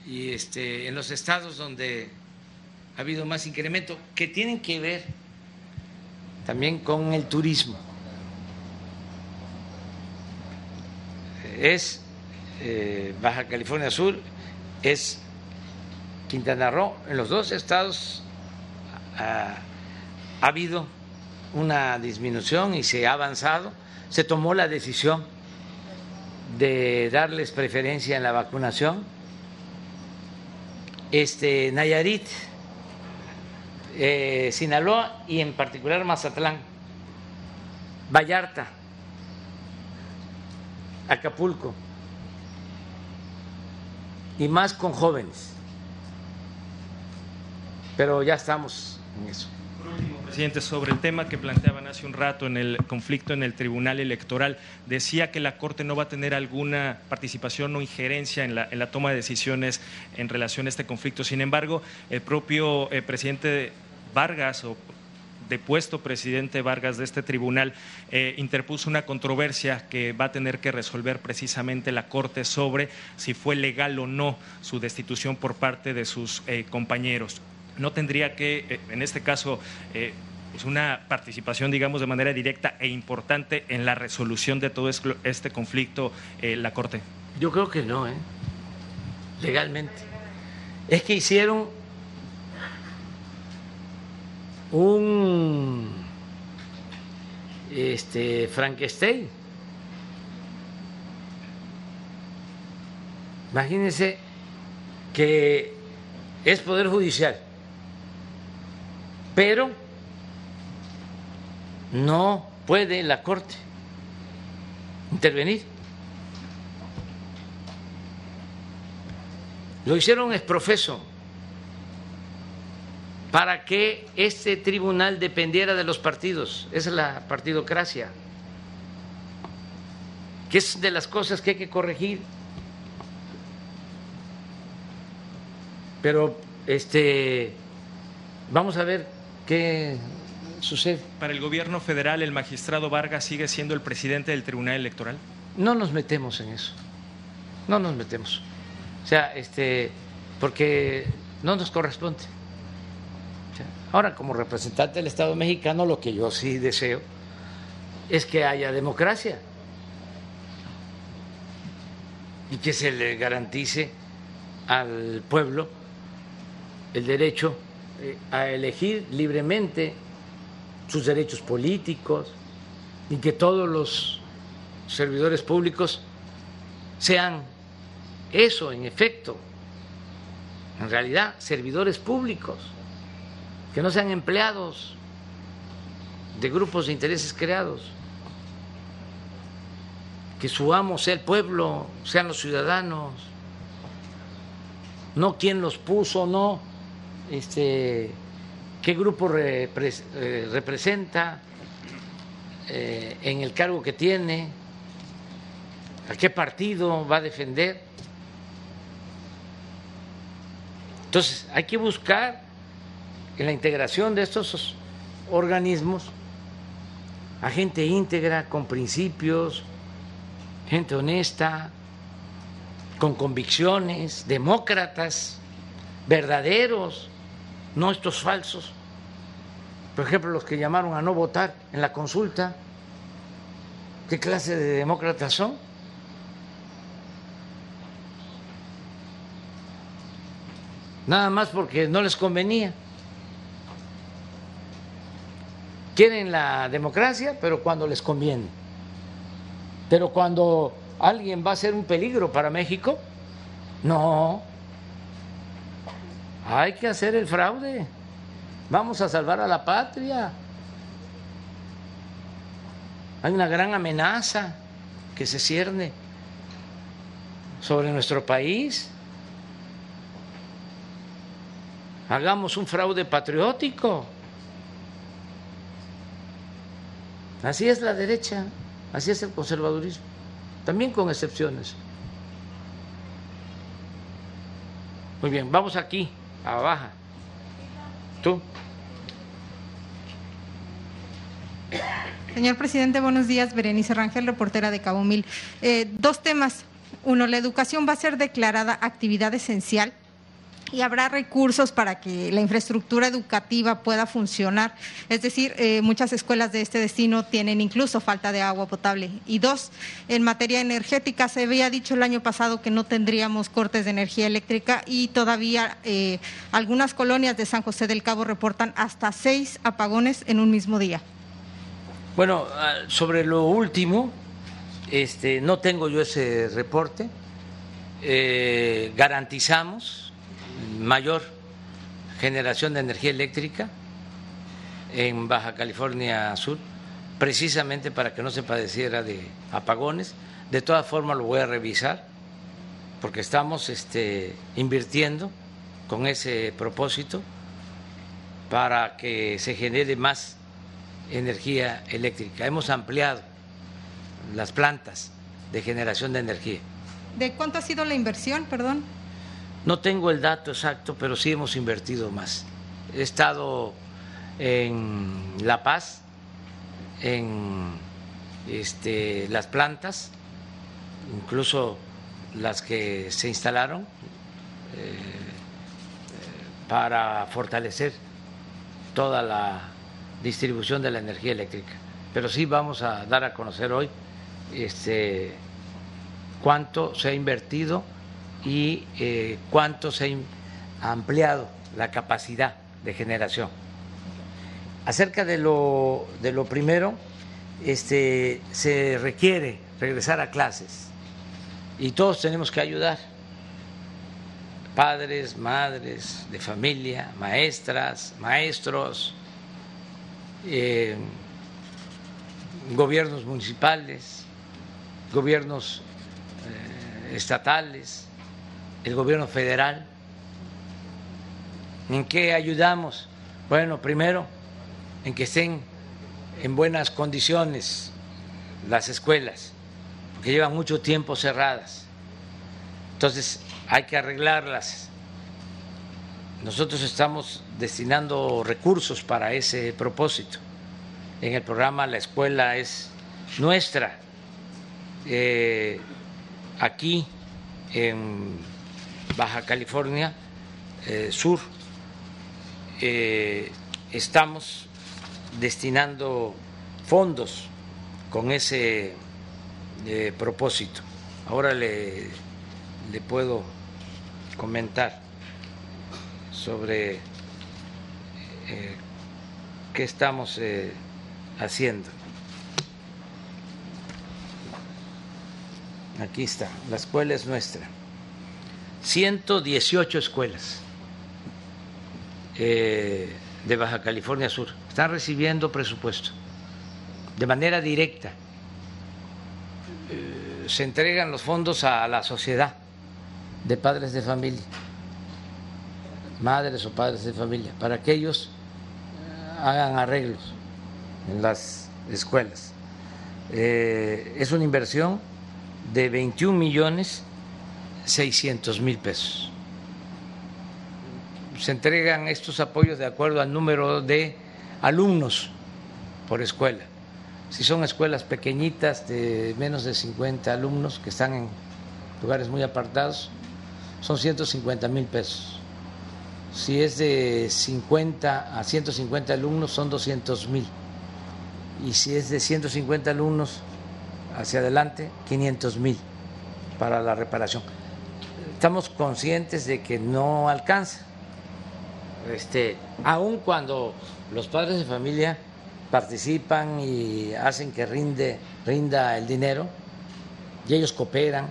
y este en los estados donde ha habido más incremento que tienen que ver también con el turismo. Es eh, Baja California Sur, es Quintana Roo. En los dos estados ha, ha habido una disminución y se ha avanzado. Se tomó la decisión de darles preferencia en la vacunación. Este, Nayarit, eh, Sinaloa y en particular Mazatlán, Vallarta, Acapulco y más con jóvenes. Pero ya estamos en eso. Por último, presidente, sobre el tema que planteaban hace un rato en el conflicto en el Tribunal Electoral, decía que la Corte no va a tener alguna participación o injerencia en la, en la toma de decisiones en relación a este conflicto. Sin embargo, el propio eh, presidente Vargas o depuesto presidente Vargas de este tribunal eh, interpuso una controversia que va a tener que resolver precisamente la Corte sobre si fue legal o no su destitución por parte de sus eh, compañeros. No tendría que, eh, en este caso, pues una participación, digamos, de manera directa e importante en la resolución de todo este conflicto la Corte. Yo creo que no, ¿eh? legalmente. Es que hicieron un este, Frankenstein. Imagínense que es poder judicial, pero no puede la Corte intervenir. Lo hicieron es profeso para que este tribunal dependiera de los partidos. Esa es la partidocracia, que es de las cosas que hay que corregir. Pero este vamos a ver qué sucede. Para el gobierno federal, ¿el magistrado Vargas sigue siendo el presidente del Tribunal Electoral? No nos metemos en eso. No nos metemos. O sea, este, porque no nos corresponde. Ahora, como representante del Estado mexicano, lo que yo sí deseo es que haya democracia y que se le garantice al pueblo el derecho eh, a elegir libremente sus derechos políticos y que todos los servidores públicos sean eso, en efecto, en realidad, servidores públicos, que no sean empleados de grupos de intereses creados, que su amo sea el pueblo, sean los ciudadanos, no quien los puso, no este, qué grupo eh, representa eh, en el cargo que tiene, a qué partido va a defender. Entonces, hay que buscar en la integración de estos organismos a gente íntegra, con principios, gente honesta, con convicciones, demócratas, verdaderos, no estos falsos. Por ejemplo, los que llamaron a no votar en la consulta, ¿qué clase de demócratas son? Nada más porque no les convenía. Quieren la democracia, pero cuando les conviene. Pero cuando alguien va a ser un peligro para México, no, hay que hacer el fraude. Vamos a salvar a la patria. Hay una gran amenaza que se cierne sobre nuestro país. Hagamos un fraude patriótico. Así es la derecha, así es el conservadurismo, también con excepciones. Muy bien, vamos aquí baja. ¿Tú? Señor presidente, buenos días. Berenice Rangel, reportera de Cabo Mil. Eh, dos temas. Uno, la educación va a ser declarada actividad esencial y habrá recursos para que la infraestructura educativa pueda funcionar. Es decir, eh, muchas escuelas de este destino tienen incluso falta de agua potable. Y dos, en materia energética, se había dicho el año pasado que no tendríamos cortes de energía eléctrica y todavía eh, algunas colonias de San José del Cabo reportan hasta seis apagones en un mismo día. Bueno, ah, sobre lo último, este, no tengo yo ese reporte. Eh, garantizamos mayor generación de energía eléctrica en Baja California Sur, precisamente para que no se padeciera de apagones. De todas formas lo voy a revisar porque estamos este, invirtiendo con ese propósito para que se genere más energía eléctrica. Hemos ampliado las plantas de generación de energía. ¿De cuánto ha sido la inversión, perdón? No tengo el dato exacto, pero sí hemos invertido más. He estado en La Paz, en este, las plantas, incluso las que se instalaron eh, para fortalecer toda la distribución de la energía eléctrica. Pero sí vamos a dar a conocer hoy este, cuánto se ha invertido y eh, cuánto se ha ampliado la capacidad de generación. Acerca de lo, de lo primero, este, se requiere regresar a clases y todos tenemos que ayudar, padres, madres de familia, maestras, maestros, eh, gobiernos municipales, gobiernos eh, estatales, el gobierno federal, en qué ayudamos Bueno, primero, en que estén en buenas condiciones las escuelas, porque llevan mucho tiempo cerradas. Entonces, hay que arreglarlas. Nosotros estamos destinando recursos para ese propósito. En el programa La Escuela es nuestra. Eh, aquí en Baja California eh, Sur eh, estamos destinando fondos con ese eh, propósito. Ahora le, le, puedo comentar sobre qué estamos haciendo. Aquí está, la escuela es nuestra. 118 escuelas eh, de Baja California Sur están recibiendo presupuesto de manera directa. Eh, se entregan los fondos a la sociedad de padres de familia, madres o padres de familia, para que ellos eh, hagan arreglos en las escuelas. es una inversión de 21 millones 600 mil pesos. Se entregan estos apoyos de acuerdo al número de alumnos por escuela. Si son escuelas pequeñitas de menos de 50 alumnos que están en lugares muy apartados, son 150 mil pesos. Si es de 50 a 150 alumnos, son 200 mil. Y si es de 150 alumnos hacia adelante, 500 mil para la reparación estamos conscientes de que no alcanza. Este, aun cuando los padres de familia participan y hacen que rinde, rinda el dinero, y ellos cooperan,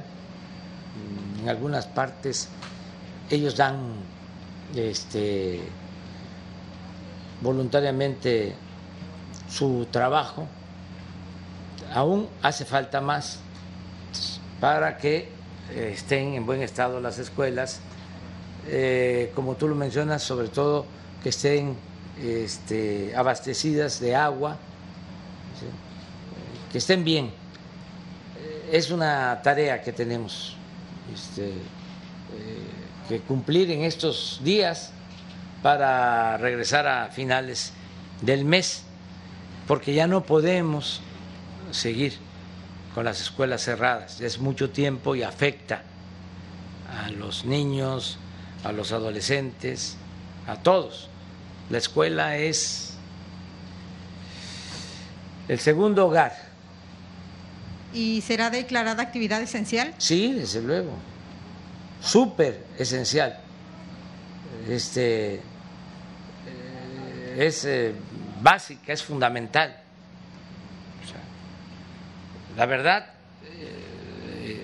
en algunas partes ellos dan este, voluntariamente su trabajo, aún hace falta más para que estén en buen estado las escuelas, eh, como tú lo mencionas, sobre todo que estén este, abastecidas de agua, que estén bien. Eh, es una tarea que tenemos este, que cumplir en estos días para regresar a finales del mes, porque ya no podemos seguir con las escuelas cerradas. Es mucho tiempo y afecta a los niños, a los adolescentes, a todos. La escuela es el segundo hogar. ¿Y será declarada actividad esencial? Sí, desde luego. Súper esencial. Este eh, es eh, básica, es fundamental la verdad, eh,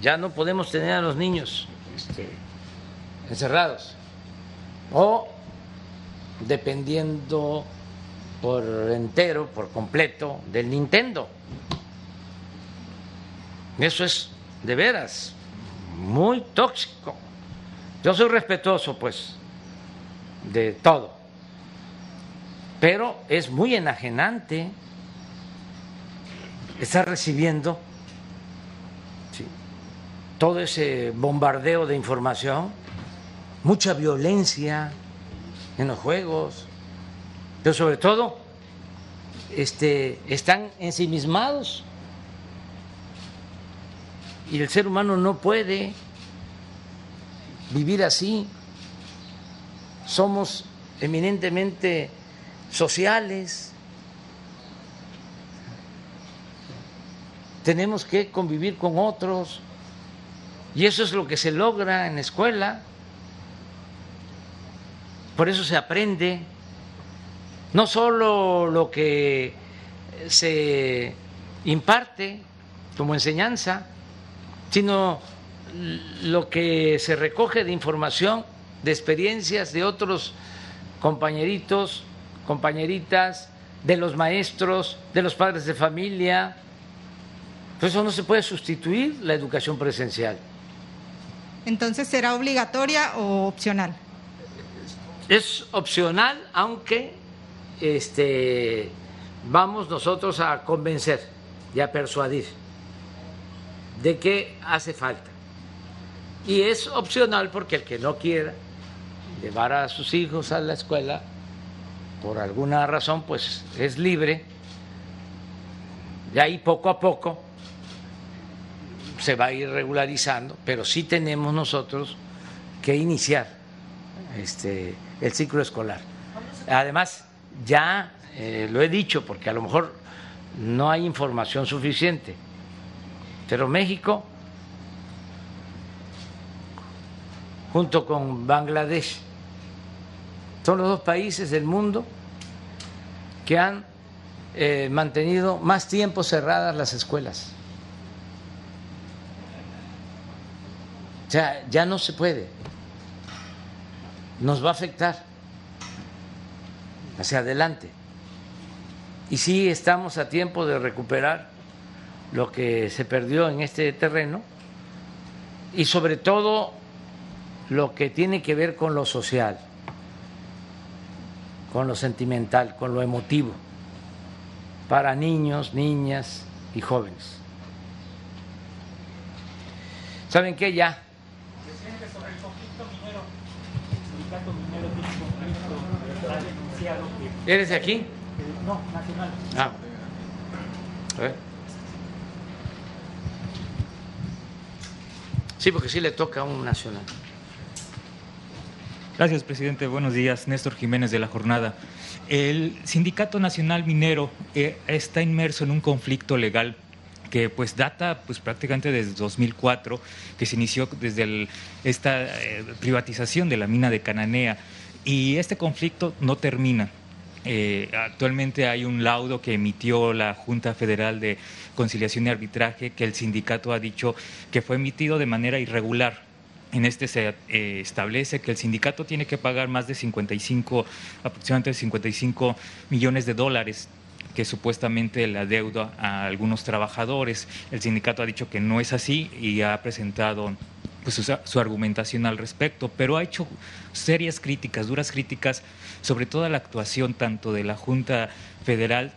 ya no podemos tener a los niños este, encerrados o dependiendo por entero, por completo, del Nintendo. Eso es de veras muy tóxico. Yo soy respetuoso, pues, de todo, pero es muy enajenante está recibiendo todo ese bombardeo de información, mucha violencia en los juegos, pero sobre todo este, están ensimismados y el ser humano no puede vivir así. Somos eminentemente sociales tenemos que convivir con otros y eso es lo que se logra en la escuela. Por eso se aprende no solo lo que se imparte como enseñanza, sino lo que se recoge de información, de experiencias de otros compañeritos, compañeritas, de los maestros, de los padres de familia, eso no se puede sustituir la educación presencial. Entonces, ¿será obligatoria o opcional? Es opcional, aunque este, vamos nosotros a convencer y a persuadir de que hace falta. Y es opcional porque el que no quiera llevar a sus hijos a la escuela, por alguna razón, pues es libre. Y ahí poco a poco se va a ir regularizando, pero sí tenemos nosotros que iniciar este, el ciclo escolar. Además, ya eh, lo he dicho, porque a lo mejor no hay información suficiente, pero México, junto con Bangladesh, son los dos países del mundo que han eh, mantenido más tiempo cerradas las escuelas. O sea, ya no se puede. Nos va a afectar hacia adelante. Y sí estamos a tiempo de recuperar lo que se perdió en este terreno y sobre todo lo que tiene que ver con lo social, con lo sentimental, con lo emotivo, para niños, niñas y jóvenes. ¿Saben qué? Ya ¿Eres de aquí? No, nacional. Ah. A ver. Sí, porque sí le toca a un nacional. Gracias, presidente. Buenos días. Néstor Jiménez de la Jornada. El Sindicato Nacional Minero eh, está inmerso en un conflicto legal que pues data pues prácticamente desde 2004, que se inició desde esta eh, privatización de la mina de Cananea y este conflicto no termina. Eh, actualmente hay un laudo que emitió la Junta Federal de Conciliación y Arbitraje que el sindicato ha dicho que fue emitido de manera irregular. En este se eh, establece que el sindicato tiene que pagar más de 55, aproximadamente 55 millones de dólares que supuestamente la deuda a algunos trabajadores. El sindicato ha dicho que no es así y ha presentado pues, su, argumentación al respecto, pero ha hecho serias críticas, duras críticas, sobre toda la actuación tanto de la Junta Federal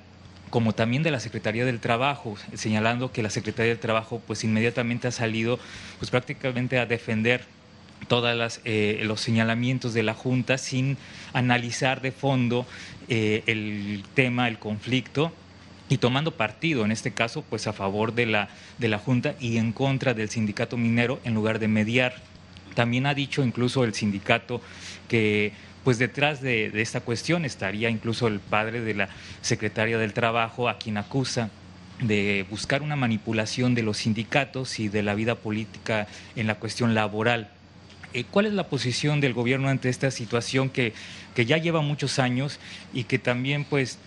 como también de la Secretaría del Trabajo, señalando que la Secretaría del Trabajo pues inmediatamente ha salido pues prácticamente a defender todos eh, los señalamientos de la Junta sin analizar de fondo eh, el tema, el conflicto y tomando partido, en este caso, pues a favor de la, de la Junta y en contra del sindicato minero en lugar de mediar. También ha dicho incluso el sindicato que pues detrás de, esta cuestión estaría incluso el padre de la secretaria del Trabajo, a quien acusa de buscar una manipulación de los sindicatos y de la vida política en la cuestión laboral. Eh, ¿Cuál es la posición del gobierno ante esta situación que, que ya lleva muchos años y que también pues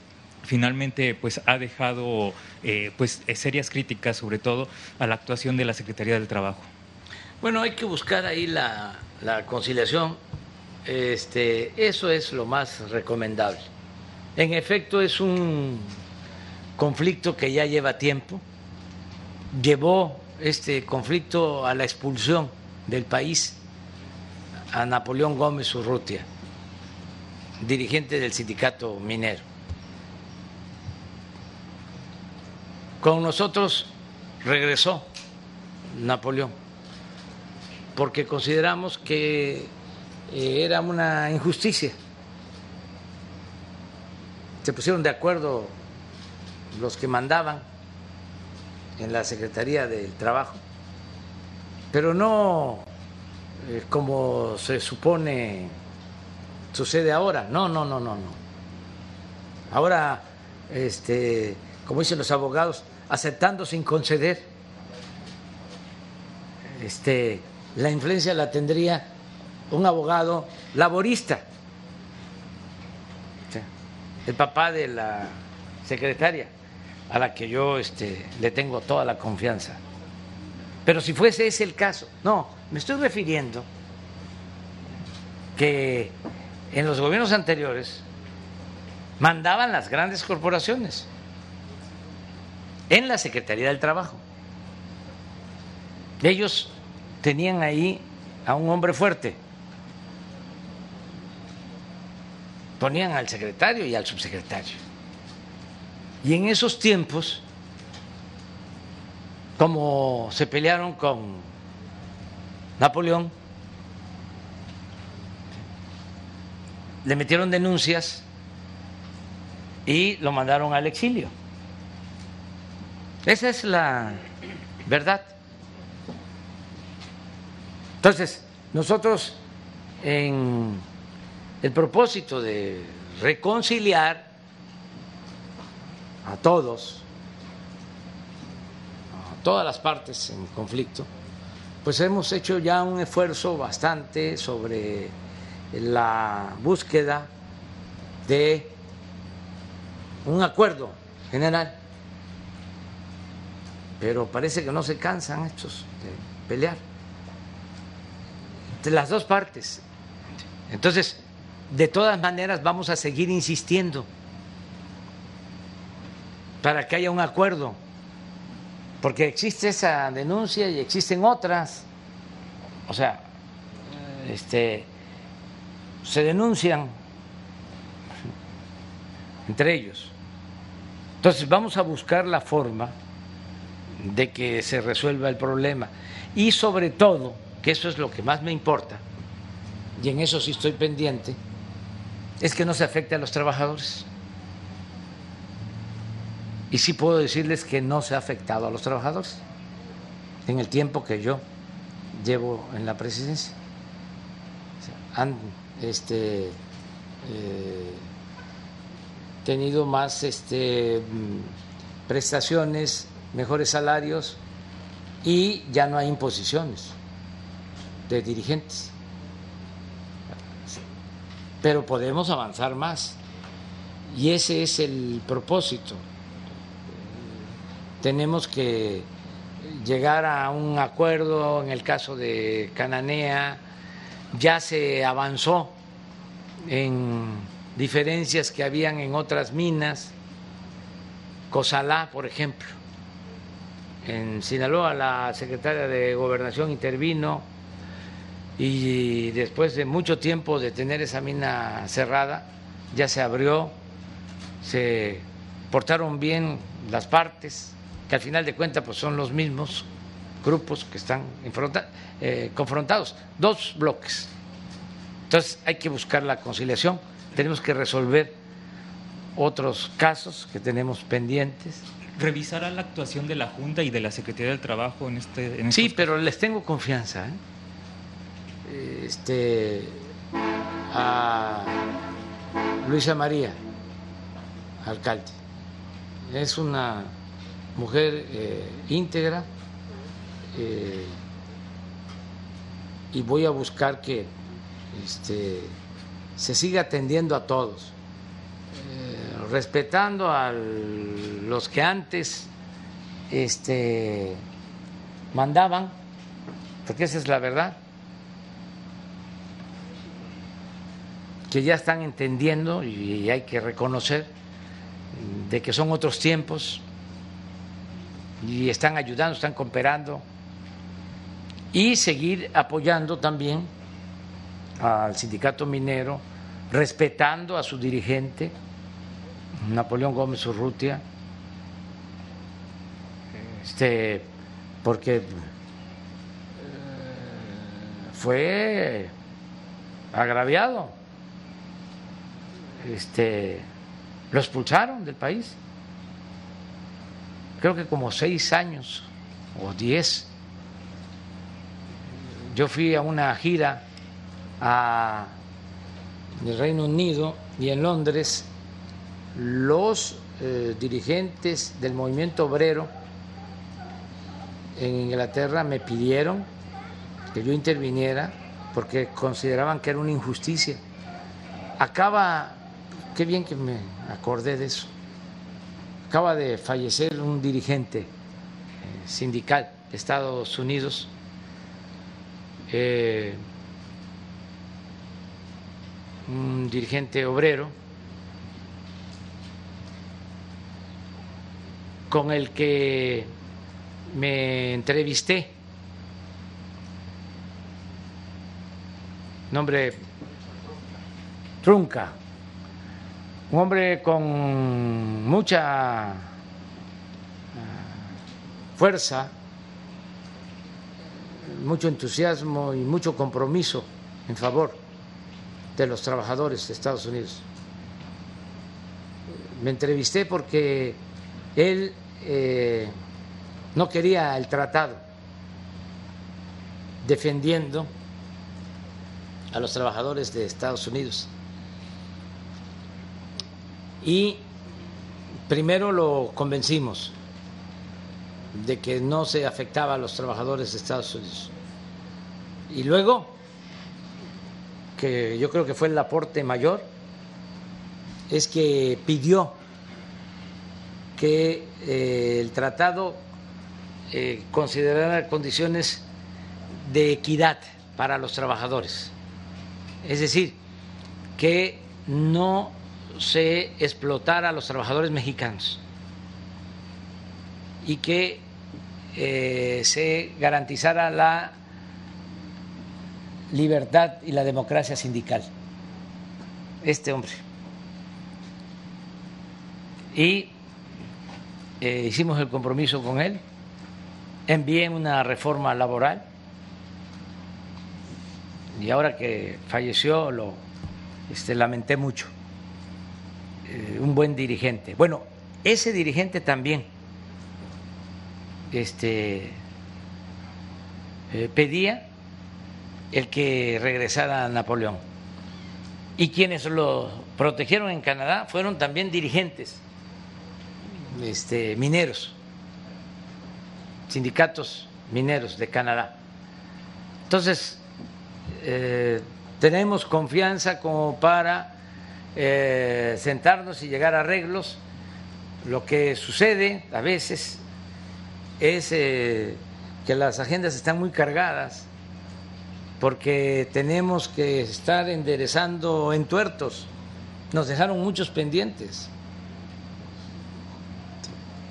finalmente pues ha dejado eh, pues serias críticas sobre todo a la actuación de la Secretaría del Trabajo. Bueno, hay que buscar ahí la, conciliación. Este, eso es lo más recomendable. En efecto, es un conflicto que ya lleva tiempo. Llevó este conflicto a la expulsión del país a Napoleón Gómez Urrutia, dirigente del sindicato minero. Con nosotros regresó Napoleón, porque consideramos que eh, era una injusticia. Se pusieron de acuerdo los que mandaban en la Secretaría del Trabajo, pero no eh, como se supone sucede ahora. No, no, no, no, no. Ahora, este como dicen los abogados, aceptando sin conceder. Este, la influencia la tendría un abogado laborista, el papá de la secretaria, a la que yo este, le tengo toda la confianza. Pero si fuese ese el caso, no, me estoy refiriendo que en los gobiernos anteriores mandaban las grandes corporaciones en la Secretaría del Trabajo. Ellos tenían ahí a un hombre fuerte, ponían al secretario y al subsecretario. Y en esos tiempos, como se pelearon con Napoleón, le metieron denuncias y lo mandaron al exilio. Esa es la verdad. Entonces, nosotros en el propósito de reconciliar a todos, a todas las partes en conflicto, pues hemos hecho ya un esfuerzo bastante sobre la búsqueda de un acuerdo general, pero parece que no se cansan estos de pelear, de las dos partes. Entonces, de todas maneras vamos a seguir insistiendo para que haya un acuerdo, porque existe esa denuncia y existen otras, o sea, este, se denuncian entre ellos. Entonces vamos a buscar la forma de que se resuelva el problema y sobre todo, que eso es lo que más me importa, y en eso sí estoy pendiente, es que no se afecte a los trabajadores. Y sí puedo decirles que no se ha afectado a los trabajadores en el tiempo que yo llevo en la presidencia. Han este, eh, tenido más este, prestaciones, mejores salarios y ya no hay imposiciones de dirigentes pero podemos avanzar más. Y ese es el propósito. Tenemos que llegar a un acuerdo en el caso de Cananea, ya se avanzó en diferencias que habían en otras minas, Cosalá, por ejemplo. En Sinaloa la secretaria de Gobernación intervino y después de mucho tiempo de tener esa mina cerrada, ya se abrió, se portaron bien las partes, que al final de cuentas pues son los mismos grupos que están eh, confrontados, dos bloques. Entonces hay que buscar la conciliación, tenemos que resolver otros casos que tenemos pendientes. ¿Revisará la actuación de la Junta y de la Secretaría del Trabajo en este? En sí, pero les tengo confianza. ¿eh? Este, a Luisa María, alcalde. Es una mujer eh, íntegra eh, y voy a buscar que este, se siga atendiendo a todos, eh, respetando a los que antes este, mandaban, porque esa es la verdad que ya están entendiendo y hay que reconocer de que son otros tiempos y están ayudando, están cooperando y seguir apoyando también al sindicato minero, respetando a su dirigente, Napoleón Gómez Urrutia, este, porque fue agraviado este, lo expulsaron del país. Creo que como seis años o diez. Yo fui a una gira a el Reino Unido y en Londres los eh, dirigentes del movimiento obrero en Inglaterra me pidieron que yo interviniera porque consideraban que era una injusticia. Acaba Qué bien que me acordé de eso. Acaba de fallecer un dirigente eh, sindical de Estados Unidos. Eh, un dirigente obrero con el que me entrevisté. Nombre Trunca un hombre con mucha ah, fuerza, mucho entusiasmo y mucho compromiso en favor de los trabajadores de Estados Unidos. Me entrevisté porque él eh, no quería el tratado, defendiendo a los trabajadores de Estados Unidos. Y primero lo convencimos de que no se afectaba a los trabajadores de Estados Unidos. Y luego, que yo creo que fue el aporte mayor, es que pidió que eh, el tratado eh, considerara condiciones de equidad para los trabajadores. Es decir, que no se explotara a los trabajadores mexicanos y que eh, se garantizara la libertad y la democracia sindical. Este hombre. Y eh, hicimos el compromiso con él, envié una reforma laboral y ahora que falleció lo este, lamenté mucho. Eh, un buen dirigente. Bueno, ese dirigente también este, eh, pedía el que regresara a Napoleón. Y quienes lo protegieron en Canadá fueron también dirigentes este, mineros, sindicatos mineros de Canadá. Entonces, eh, tenemos confianza como para eh, sentarnos y llegar a arreglos. Lo que sucede a veces es eh, que las agendas están muy cargadas porque tenemos que estar enderezando entuertos. Nos dejaron muchos pendientes.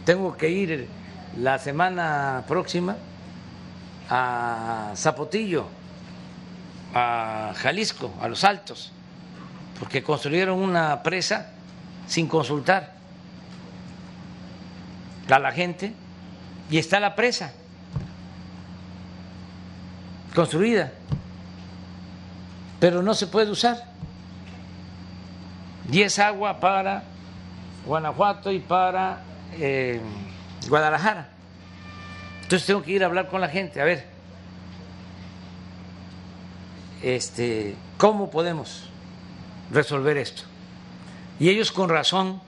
Tengo que ir la semana próxima a Zapotillo, a Jalisco, a Los Altos, porque construyeron una presa sin consultar a la gente y está la presa construida, pero no se puede usar. Y es agua para Guanajuato y para eh, Guadalajara. Entonces tengo que ir a hablar con la gente, a ver, este, ¿cómo podemos resolver esto? Y ellos con razón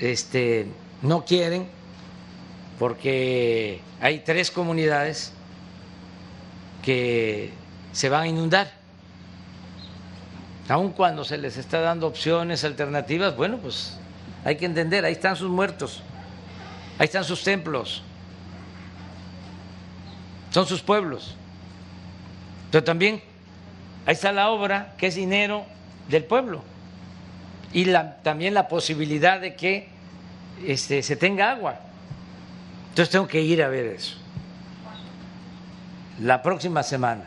este, no quieren porque hay tres comunidades que se van a inundar. Aun cuando se les está dando opciones alternativas, bueno, pues hay que entender, ahí están sus muertos, ahí están sus templos, son sus pueblos. Pero también ahí está la obra, que es dinero del pueblo, y también la posibilidad de que este, se tenga agua. Entonces tengo que ir a ver eso la próxima semana.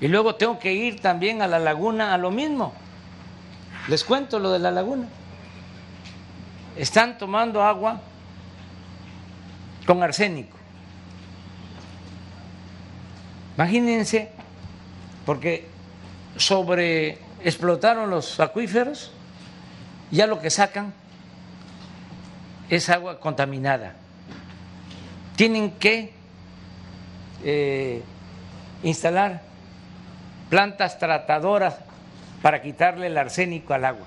Y luego tengo que ir también a la laguna a lo mismo. Les cuento lo de la laguna. Están tomando agua con arsénico. Imagínense, porque sobre explotaron los acuíferos, ya lo que sacan es agua contaminada. Tienen que eh, instalar plantas tratadoras para quitarle el arsénico al agua.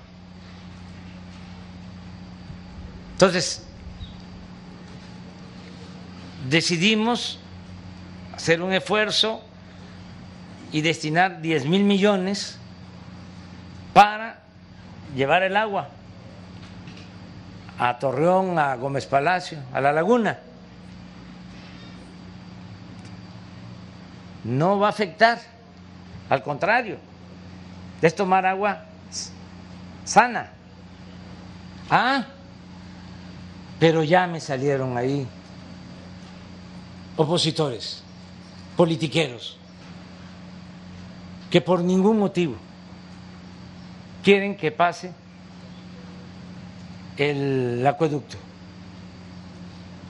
Entonces, decidimos hacer un esfuerzo y destinar 10 mil millones para llevar el agua a Torreón, a Gómez Palacio, a la laguna. No va a afectar, al contrario, es tomar agua sana. Ah, pero ya me salieron ahí opositores, politiqueros, que por ningún motivo quieren que pase el acueducto.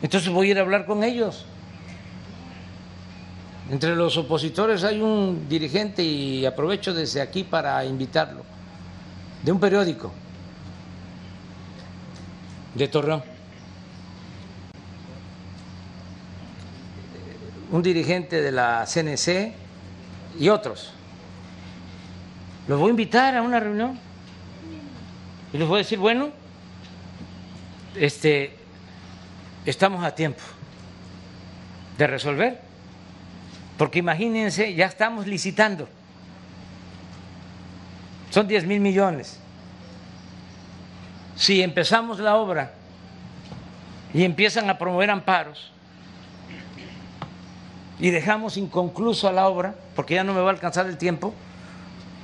Entonces voy a ir a hablar con ellos. Entre los opositores hay un dirigente y aprovecho desde aquí para invitarlo, de un periódico de Torreón. Un dirigente de la CNC y otros. Los voy a invitar a una reunión. Y les voy a decir, bueno, este, estamos a tiempo de resolver, porque imagínense, ya estamos licitando, son 10 mil millones. Si empezamos la obra y empiezan a promover amparos y dejamos inconcluso a la obra, porque ya no me va a alcanzar el tiempo,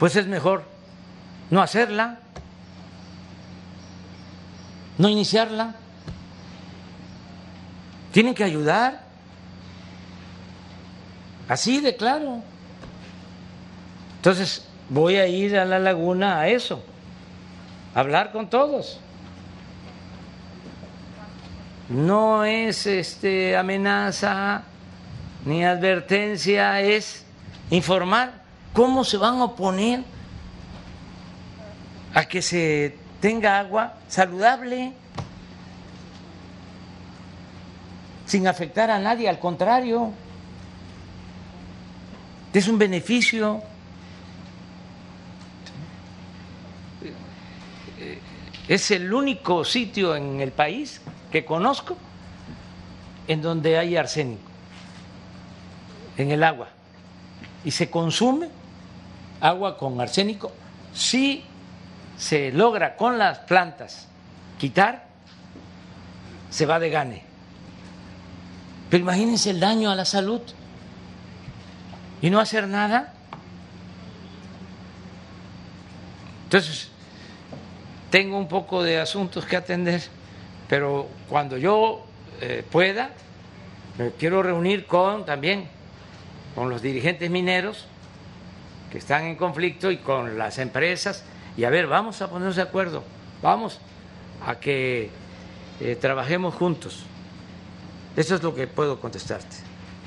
pues es mejor no hacerla, no iniciarla. Tienen que ayudar. Así de claro. Entonces, voy a ir a la laguna a eso, hablar con todos. No es este amenaza ni advertencia, es informar cómo se van a oponer a que se tenga agua saludable sin afectar a nadie, al contrario, es un beneficio. Es el único sitio en el país que conozco en donde hay arsénico, en el agua, y se consume agua con arsénico si se logra con las plantas quitar, se va de gane. Pero imagínense el daño a la salud y no hacer nada. Entonces, tengo un poco de asuntos que atender, pero cuando yo eh, pueda, me quiero reunir con también con los dirigentes mineros que están en conflicto y con las empresas y a ver, vamos a ponernos de acuerdo, vamos a que eh, trabajemos juntos. Eso es lo que puedo contestarte.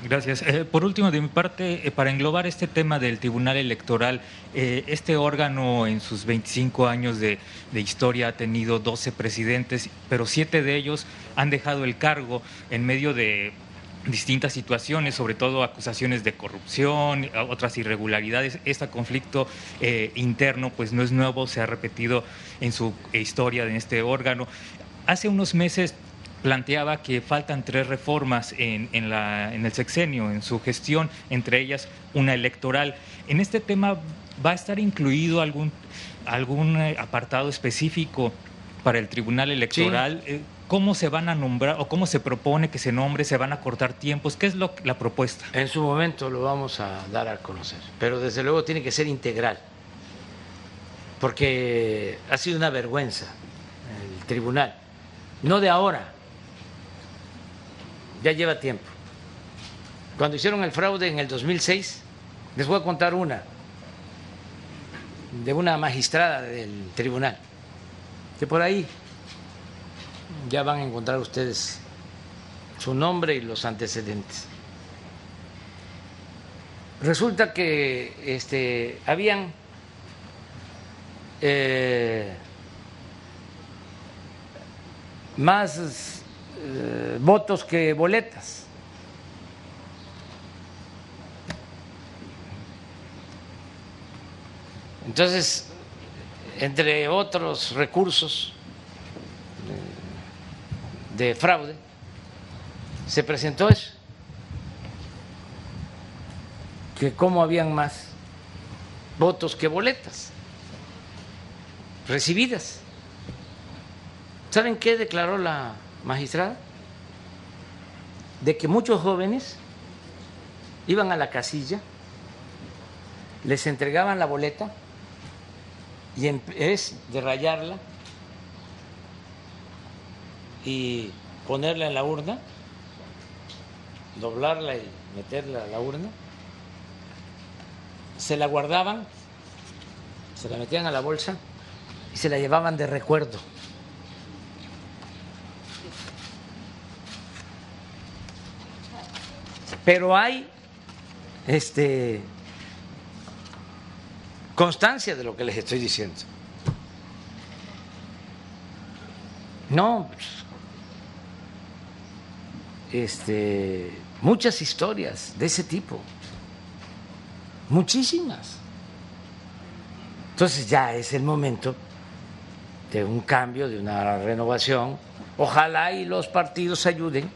Gracias. Eh, por último, de mi parte, eh, para englobar este tema del Tribunal Electoral, este órgano en sus 25 años de, de, historia ha tenido 12 presidentes, pero siete de ellos han dejado el cargo en medio de distintas situaciones, sobre todo acusaciones de corrupción, otras irregularidades. Este conflicto eh, interno pues no es nuevo, se ha repetido en su historia en este órgano. Hace unos meses planteaba que faltan tres reformas en, en, la, en el sexenio, en su gestión, entre ellas una electoral. En este tema va a estar incluido algún, algún eh, apartado específico para el Tribunal Electoral. Sí. ¿Cómo se van a nombrar o cómo se propone que se nombre? ¿Se van a cortar tiempos? ¿Qué es la propuesta? En su momento lo vamos a dar a conocer, pero desde luego tiene que ser integral, porque ha sido una vergüenza el tribunal, no de ahora, ya lleva tiempo. Cuando hicieron el fraude en el 2006, les voy a contar una, de una magistrada del tribunal, que por ahí ya van a encontrar ustedes su nombre y los antecedentes. Resulta que este, habían eh, más eh, votos que boletas. Entonces, entre otros recursos, de fraude, se presentó eso, que cómo habían más votos que boletas recibidas. ¿Saben qué declaró la magistrada? De que muchos jóvenes iban a la casilla, les entregaban la boleta y en vez de rayarla, y ponerla en la urna, doblarla y meterla a la urna, se la guardaban, se la metían a la bolsa y se la llevaban de recuerdo. Pero hay este constancia de lo que les estoy diciendo. No, pues, este, muchas historias de ese tipo, muchísimas. Entonces ya es el momento de un cambio, de una renovación. Ojalá y los partidos ayuden,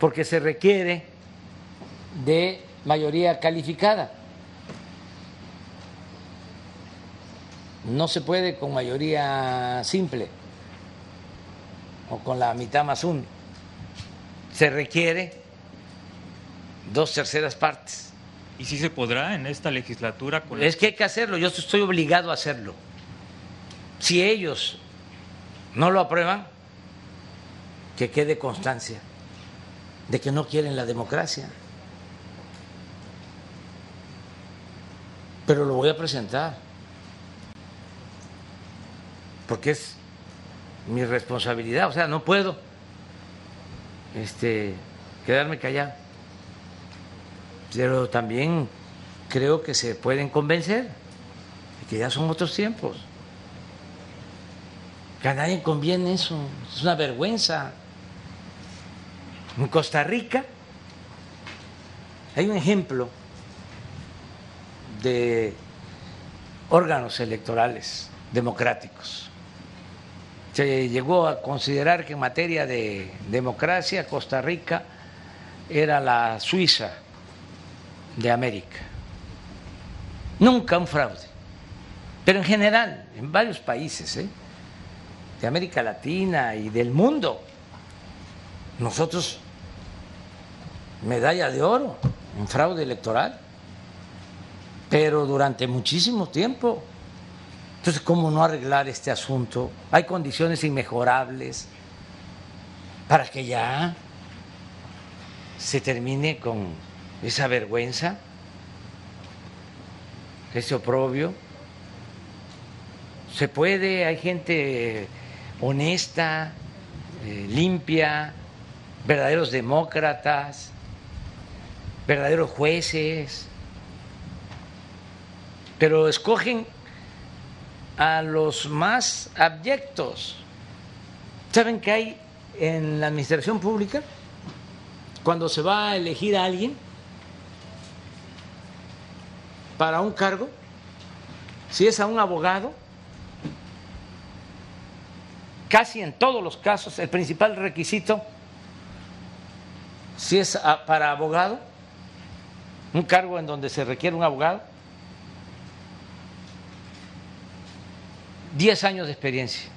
porque se requiere de mayoría calificada. No se puede con mayoría simple o con la mitad más uno. Se requiere dos terceras partes. ¿Y si se podrá en esta legislatura? Con es que hay que hacerlo, yo estoy obligado a hacerlo. Si ellos no lo aprueban, que quede constancia de que no quieren la democracia. Pero lo voy a presentar, porque es mi responsabilidad, o sea, no puedo este, quedarme callado. Pero también creo que se pueden convencer que ya son otros tiempos. Que a nadie conviene eso, es una vergüenza. En Costa Rica hay un ejemplo de órganos electorales democráticos. Se llegó a considerar que en materia de democracia Costa Rica era la Suiza de América. Nunca un fraude, pero en general, en varios países ¿eh? de América Latina y del mundo, nosotros medalla de oro en fraude electoral, pero durante muchísimo tiempo. Entonces, ¿cómo no arreglar este asunto? Hay condiciones inmejorables para que ya se termine con esa vergüenza, ese oprobio. Se puede, hay gente honesta, eh, limpia, verdaderos demócratas, verdaderos jueces, pero escogen a los más abyectos. ¿Saben qué hay en la administración pública? Cuando se va a elegir a alguien para un cargo, si es a un abogado, casi en todos los casos el principal requisito, si es para abogado, un cargo en donde se requiere un abogado, 10 años de experiencia.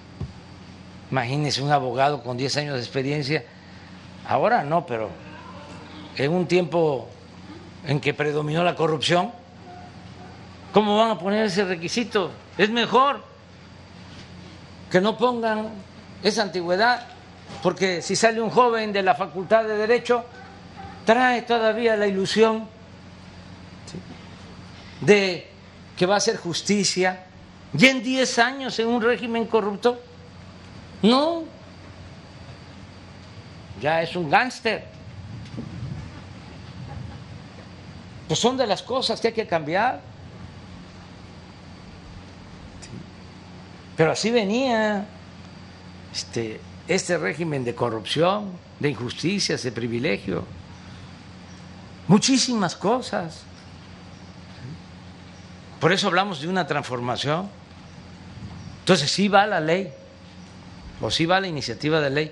Imagínense un abogado con 10 años de experiencia. Ahora no, pero en un tiempo en que predominó la corrupción, ¿cómo van a poner ese requisito? Es mejor que no pongan esa antigüedad, porque si sale un joven de la Facultad de Derecho, trae todavía la ilusión de que va a hacer justicia, ¿Y en 10 años en un régimen corrupto? No. Ya es un gángster. Pues son de las cosas que hay que cambiar. Pero así venía este, este régimen de corrupción, de injusticias, de privilegio. Muchísimas cosas. Por eso hablamos de una transformación. Entonces sí va la ley, o sí va la iniciativa de ley,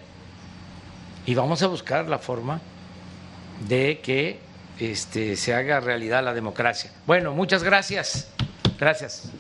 y vamos a buscar la forma de que este, se haga realidad la democracia. Bueno, muchas gracias. Gracias.